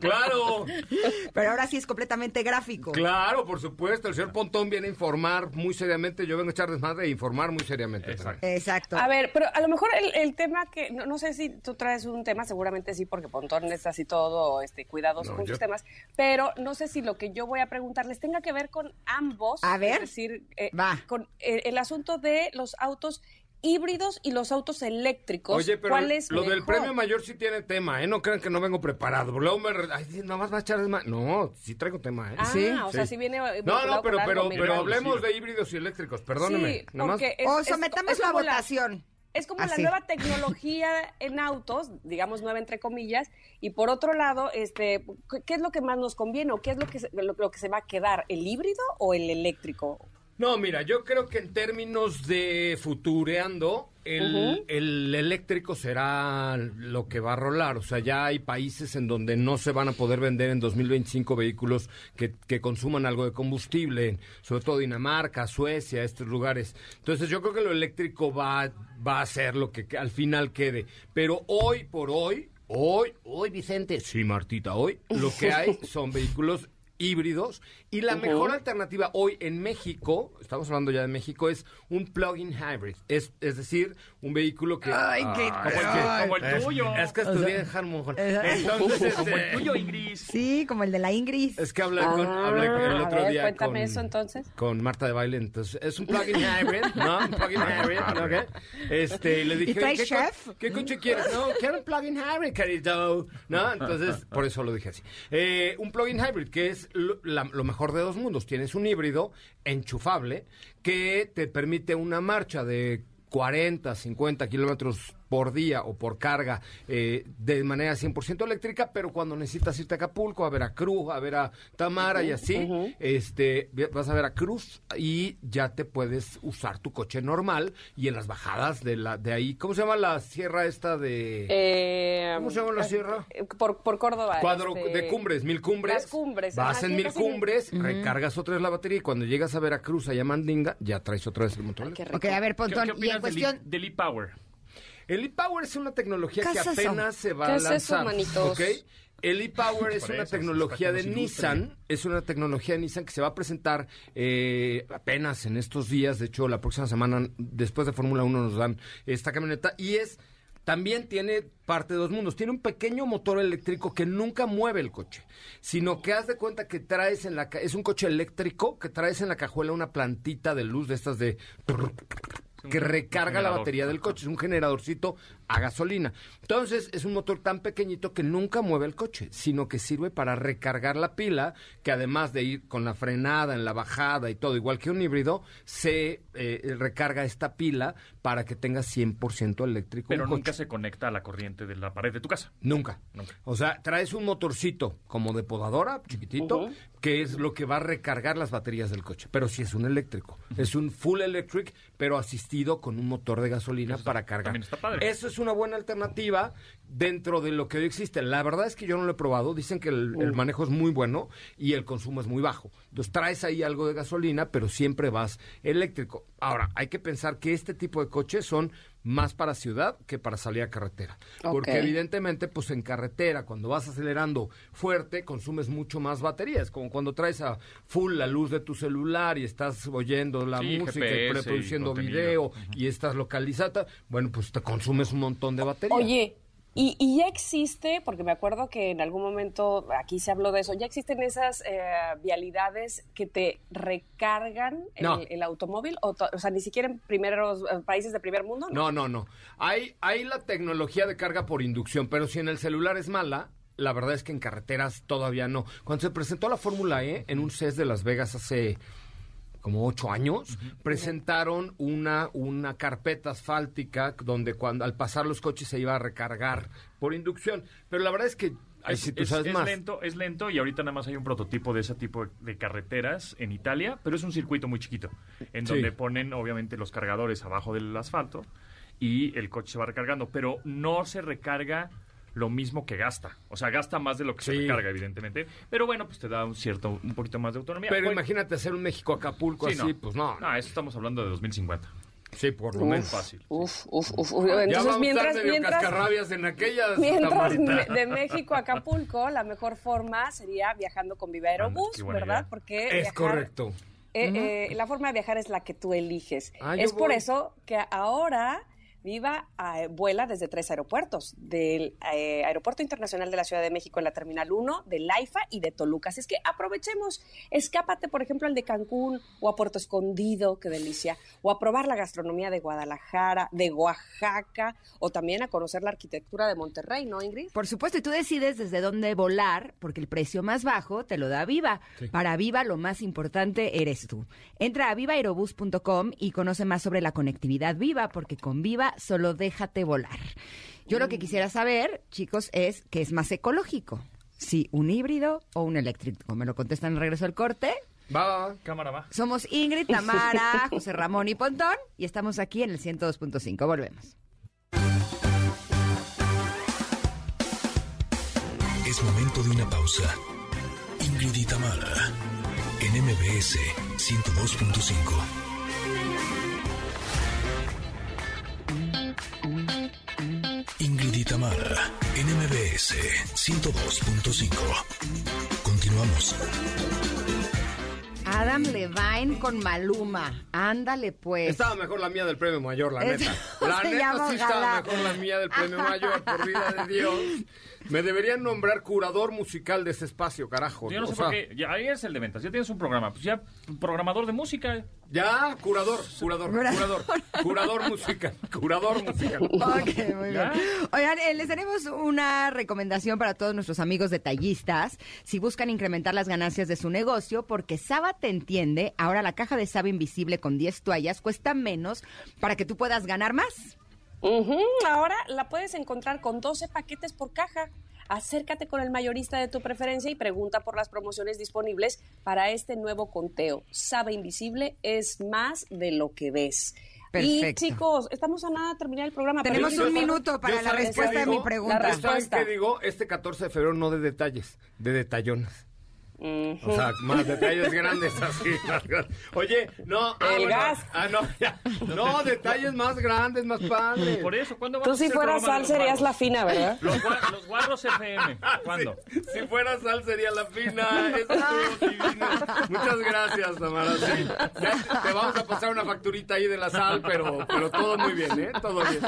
Claro, Pero ahora sí es completamente gráfico. claro, por supuesto. El señor Pontón viene a informar muy seriamente. Yo vengo a echar desmadre e informar muy seriamente. Exacto. Exacto. A ver, pero a lo mejor el, el tema que, no, no sé si tú traes un tema, seguramente sí, porque Pontón es así todo este, cuidadoso No, con yo- sus temas, pero no sé si lo que yo voy a preguntarles tenga que ver con ambos. A ver. Es decir, eh, Va. con eh, el asunto de los autos híbridos y los autos eléctricos. Oye, pero ¿Cuál es lo del premio mayor sí tiene tema, ¿eh? No crean que no vengo preparado. Luego me... re- Ay, sí, nada más va a echar. No, sí traigo tema, ¿eh? Ah, Sí, o sea, sí. si viene. No, vinculado no, pero, pero, pero hablemos de híbridos y eléctricos. Perdóneme. Sí, nada más. porque es- o sometamos es la votación. Es como la nueva tecnología en autos, digamos nueva entre comillas, y por otro lado, este, ¿qué es lo que más nos conviene o qué es lo que se, lo, lo que se va a quedar, el híbrido o el eléctrico? No, mira, yo creo que en términos de futureando, el, el eléctrico será lo que va a rolar. O sea, ya hay países en donde no se van a poder vender en 2025 vehículos que, que consuman algo de combustible, sobre todo Dinamarca, Suecia, estos lugares. Entonces yo creo que lo eléctrico va, va a ser lo que al final quede. Pero hoy por hoy, hoy, hoy Vicente, sí Martita, hoy lo que hay [LAUGHS] son vehículos híbridos. Y la mejor alternativa hoy en México, estamos hablando ya de México, es un plug-in hybrid, es, es decir, un vehículo que... Ay, qué como, el, que- como el Es- tuyo. Es que estudié en Harmon. Entonces, [LAUGHS] como el este, tuyo, Ingrid. Sí, como el de la Ingrid. es que hablé, con, hablé el Ah, otro ver, día cuéntame con, eso, entonces. con Marta de baile, entonces es un plug-in hybrid, [LAUGHS] ¿no? Un plug-in hybrid, ¿ok? Este, y le dije, ¿Y trae ¿qué, co- chef? ¿qué coche quieres? No, quiero un plug-in hybrid, querido, ¿no? Entonces, por eso lo dije así. Eh, un plug-in hybrid, que es lo, la- lo mejor de dos mundos. Tienes un híbrido enchufable que te permite una marcha de 40, 50 kilómetros por día o por carga eh, de manera 100% eléctrica, pero cuando necesitas irte a Acapulco, a Veracruz, a ver a Tamara y así, este, vas a Veracruz y ya te puedes usar tu coche normal y en las bajadas de la de ahí, ¿cómo se llama la sierra esta de Eh, ¿Cómo se llama la sierra? eh, Por, por Córdoba. cuadro este, de cumbres, mil cumbres. Las cumbres. Vas en mil cumbres, recargas otra vez la batería y cuando llegas a Veracruz, allá a Mandinga, ya traes otra vez el motor. Ay. Ok, a ver, ¿Qué, Pontón, qué y en cuestión... e- del e-Power? El e-Power es una tecnología ¿Qué que es eso? apenas se va ¿Qué a es eso, lanzar. manitos? ¿ok? El e-Power es una eso, es tecnología de Nissan, es una tecnología de Nissan que se va a presentar eh, apenas en estos días, de hecho la próxima semana después de Fórmula 1 nos dan esta camioneta y es también tiene parte de dos mundos. Tiene un pequeño motor eléctrico que nunca mueve el coche, sino que haz de cuenta que traes en la es un coche eléctrico que traes en la cajuela una plantita de luz de estas de que recarga la batería del coche, es un generadorcito a gasolina. Entonces, es un motor tan pequeñito que nunca mueve el coche, sino que sirve para recargar la pila, que además de ir con la frenada en la bajada y todo, igual que un híbrido, se eh, recarga esta pila para que tenga 100% eléctrico. Pero un nunca coche. se conecta a la corriente de la pared de tu casa. Nunca. Nunca. O sea, traes un motorcito como de podadora, chiquitito, que es lo que va a recargar las baterías del coche. Pero sí es un eléctrico. Es un full electric, pero asistido con un motor de gasolina Eso para cargar. también está padre. Eso es una buena alternativa dentro de lo que hoy existe. La verdad es que yo no lo he probado. Dicen que el, el manejo es muy bueno y el consumo es muy bajo. Entonces traes ahí algo de gasolina, pero siempre vas eléctrico. Ahora, hay que pensar que este tipo de coches son más para ciudad que para salir a carretera. Porque evidentemente, pues en carretera, cuando vas acelerando fuerte, consumes mucho más baterías. Como cuando traes a full la luz de tu celular y estás oyendo la Sí, música y GPS y reproduciendo video y estás localizada, bueno, pues te consumes un montón de batería. Oye, y, y ya existe, porque me acuerdo que en algún momento aquí se habló de eso, ya existen esas eh, vialidades que te recargan el, No. el automóvil, o, to- o sea, ni siquiera en primeros eh, países de primer mundo, ¿no? No, no, no. Hay, hay la tecnología de carga por inducción, pero si en el celular es mala, la verdad es que en carreteras todavía no. Cuando se presentó la Fórmula E en un CES de Las Vegas hace como ocho años, presentaron una, una carpeta asfáltica donde cuando al pasar los coches se iba a recargar por inducción. Pero la verdad es que, Es, si tú sabes es más. lento, es lento y ahorita nada más hay un prototipo de ese tipo de, de carreteras en Italia, pero es un circuito muy chiquito, en Sí. donde ponen obviamente los cargadores abajo del asfalto y el coche se va recargando, pero no se recarga lo mismo que gasta. O sea, gasta más de lo que se recarga, evidentemente. Pero bueno, pues te da un cierto, un poquito más de autonomía. Pero Bueno, imagínate hacer un México-Acapulco sí, así, pues no. No, eso estamos hablando de 2050. Sí, por lo menos. fácil. Uf, uf, uf. ya Entonces, estar mientras, mientras, cascarrabias en aquellas. mientras de México a Acapulco, la mejor forma sería viajando con Viva Aerobús, ¿verdad? idea. Porque Es viajar- correcto. Eh, eh, la forma de viajar es la que tú eliges. Ah, es por voy. eso que ahora Viva eh, vuela desde tres aeropuertos, del eh, Aeropuerto Internacional de la Ciudad de México en la Terminal 1, de Laifa y de Toluca. Así es que aprovechemos, escápate, por ejemplo, al de Cancún o a Puerto Escondido, qué delicia, o a probar la gastronomía de Guadalajara, de Oaxaca, o también a conocer la arquitectura de Monterrey, ¿no, Ingrid? Por supuesto, y tú decides desde dónde volar, porque el precio más bajo te lo da Viva. Para Viva, lo más importante eres tú. Entra a vivaerobus.com y conoce más sobre la conectividad Viva, porque con Viva solo déjate volar. Yo lo que quisiera saber, chicos, es qué es más ecológico. Si un híbrido o un eléctrico. Me lo contestan al regreso al corte. Va, va, va. Cámara va. Somos Ingrid, Tamara, José Ramón y Pontón y estamos aquí en el 102.5. Volvemos. Es momento de una pausa. Ingrid y Tamara, en MBS 102.5. y Tamara, en MBS 102.5. Continuamos. Adam Levine con Maluma. Ándale pues. Estaba mejor la mía del premio mayor, la neta. [LAUGHS] La neta sí estaba mejor la mía del premio mayor, por vida de [LAUGHS] Dios. Me deberían nombrar curador musical de ese espacio, carajo. Yo no O sé sea, por qué. Ya, ahí es el de ventas. Ya tienes un programa. Pues ya, programador de música. Ya, curador, curador, curador, curador musical, curador musical. Ok, muy ¿Ya? bien. Oigan, eh, les tenemos una recomendación para todos nuestros amigos detallistas si buscan incrementar las ganancias de su negocio, porque Saba te entiende, ahora la caja de Saba invisible con 10 toallas cuesta menos para que tú puedas ganar más. Ahora la puedes encontrar con 12 paquetes por caja. Acércate con el mayorista de tu preferencia y pregunta por las promociones disponibles para este nuevo conteo. Sabe Invisible es más de lo que ves. Y Perfecto. chicos, estamos a nada de terminar el programa. Tenemos un minuto para la respuesta de digo, mi pregunta. La ¿Saben respuesta. qué digo? Este 14 de febrero no de detalles, de detallones. O sea, más detalles grandes así. [LAUGHS] Oye, no. ah, El bueno, gas. Ah, no, ya. No, detalles más grandes, más padres. Por eso, ¿cuándo vas Tú a si hacer fueras sal serías la fina, ¿verdad? Los, los guarros FM. [LAUGHS] ¿Cuándo? Si, si fuera sal sería la fina. Eso estuvo divino. Muchas gracias, Tamara. Sí. Ya te vamos a pasar una facturita ahí de la sal, pero, pero todo muy bien, ¿eh? Todo bien.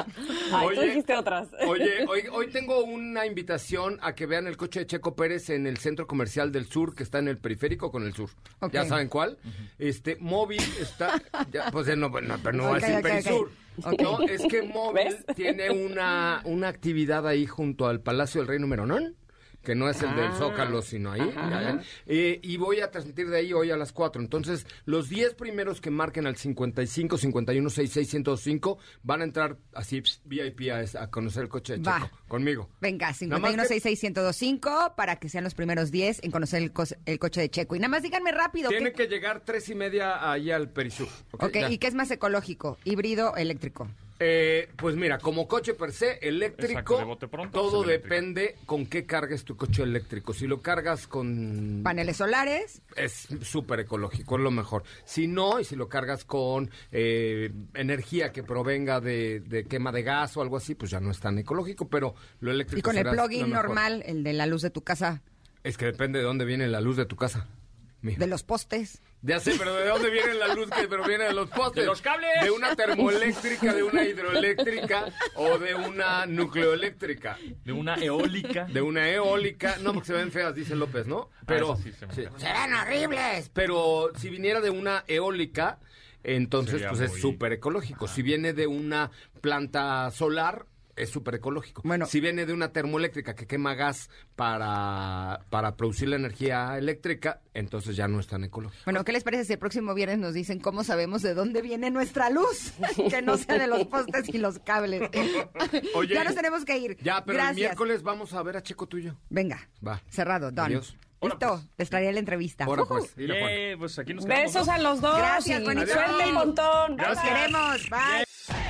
Ay, tú dijiste otras. Oye, hoy, hoy tengo una invitación a que vean el coche de Checo Pérez en el Centro Comercial del Sur, que está en el periférico con el sur. ¿Ya saben cuál? Este, Móvil está... ya, pues no, no, pero no va a decir. Perisur. No, es que Móvil ¿Ves? tiene una, una actividad ahí junto al Palacio del Rey Número Non que no es el del Ah, Zócalo, sino ahí. Eh, y voy a transmitir de ahí hoy a las 4. Entonces, los 10 primeros que marquen al 55 51 66 105 van a entrar así pss, VIP a, a conocer el coche de Va. Checo conmigo. Venga, Nada más que- 51661025 para que sean los primeros 10 en conocer el, cos- el coche de Checo. Y nada más díganme rápido. Tiene ¿qué- que llegar tres y media ahí al Perisur. ¿ok? Ok, Ya. ¿y qué es más ecológico? ¿Híbrido o eléctrico? Eh, pues mira, como coche per se, eléctrico, Exacto, de bote pronto, todo pues, eléctrico. depende con qué cargues tu coche eléctrico. Si lo cargas con Paneles solares. es súper ecológico, es lo mejor. Si no, y si lo cargas con eh, energía que provenga de, de quema de gas o algo así, pues ya no es tan ecológico, pero lo eléctrico Y con el será plugin normal, el de la luz de tu casa, Es que depende de dónde viene la luz de tu casa. Mira. de los postes. Ya sé, pero ¿de dónde viene la luz que proviene de los postes? ¡De los cables! De una termoeléctrica, de una hidroeléctrica o de una nucleoeléctrica. De una eólica. De una eólica. No, porque se ven feas, dice López, ¿no? Pero. eso sí se ven feas. se ven horribles. Pero si viniera de una eólica, entonces Sería pues es súper ecológico. Si viene de una planta solar, es súper ecológico. Bueno. si viene de una termoeléctrica que quema gas para, para producir la energía eléctrica, entonces ya no es tan ecológico. Bueno, ¿qué les parece si el próximo viernes nos dicen cómo sabemos de dónde viene nuestra luz? que no sea de los postes y los cables. Oye. ya nos tenemos que ir. Ya, pero Gracias. el miércoles vamos a ver a Checo tuyo. Venga. Va. Cerrado, Don. Adiós. Listo, les traeré la entrevista. Ahora pues, dile, Juan. Yeah, pues aquí nos quedamos. Besos a los dos. Gracias, bonito Suerte un montón. Los Bye, bye. queremos.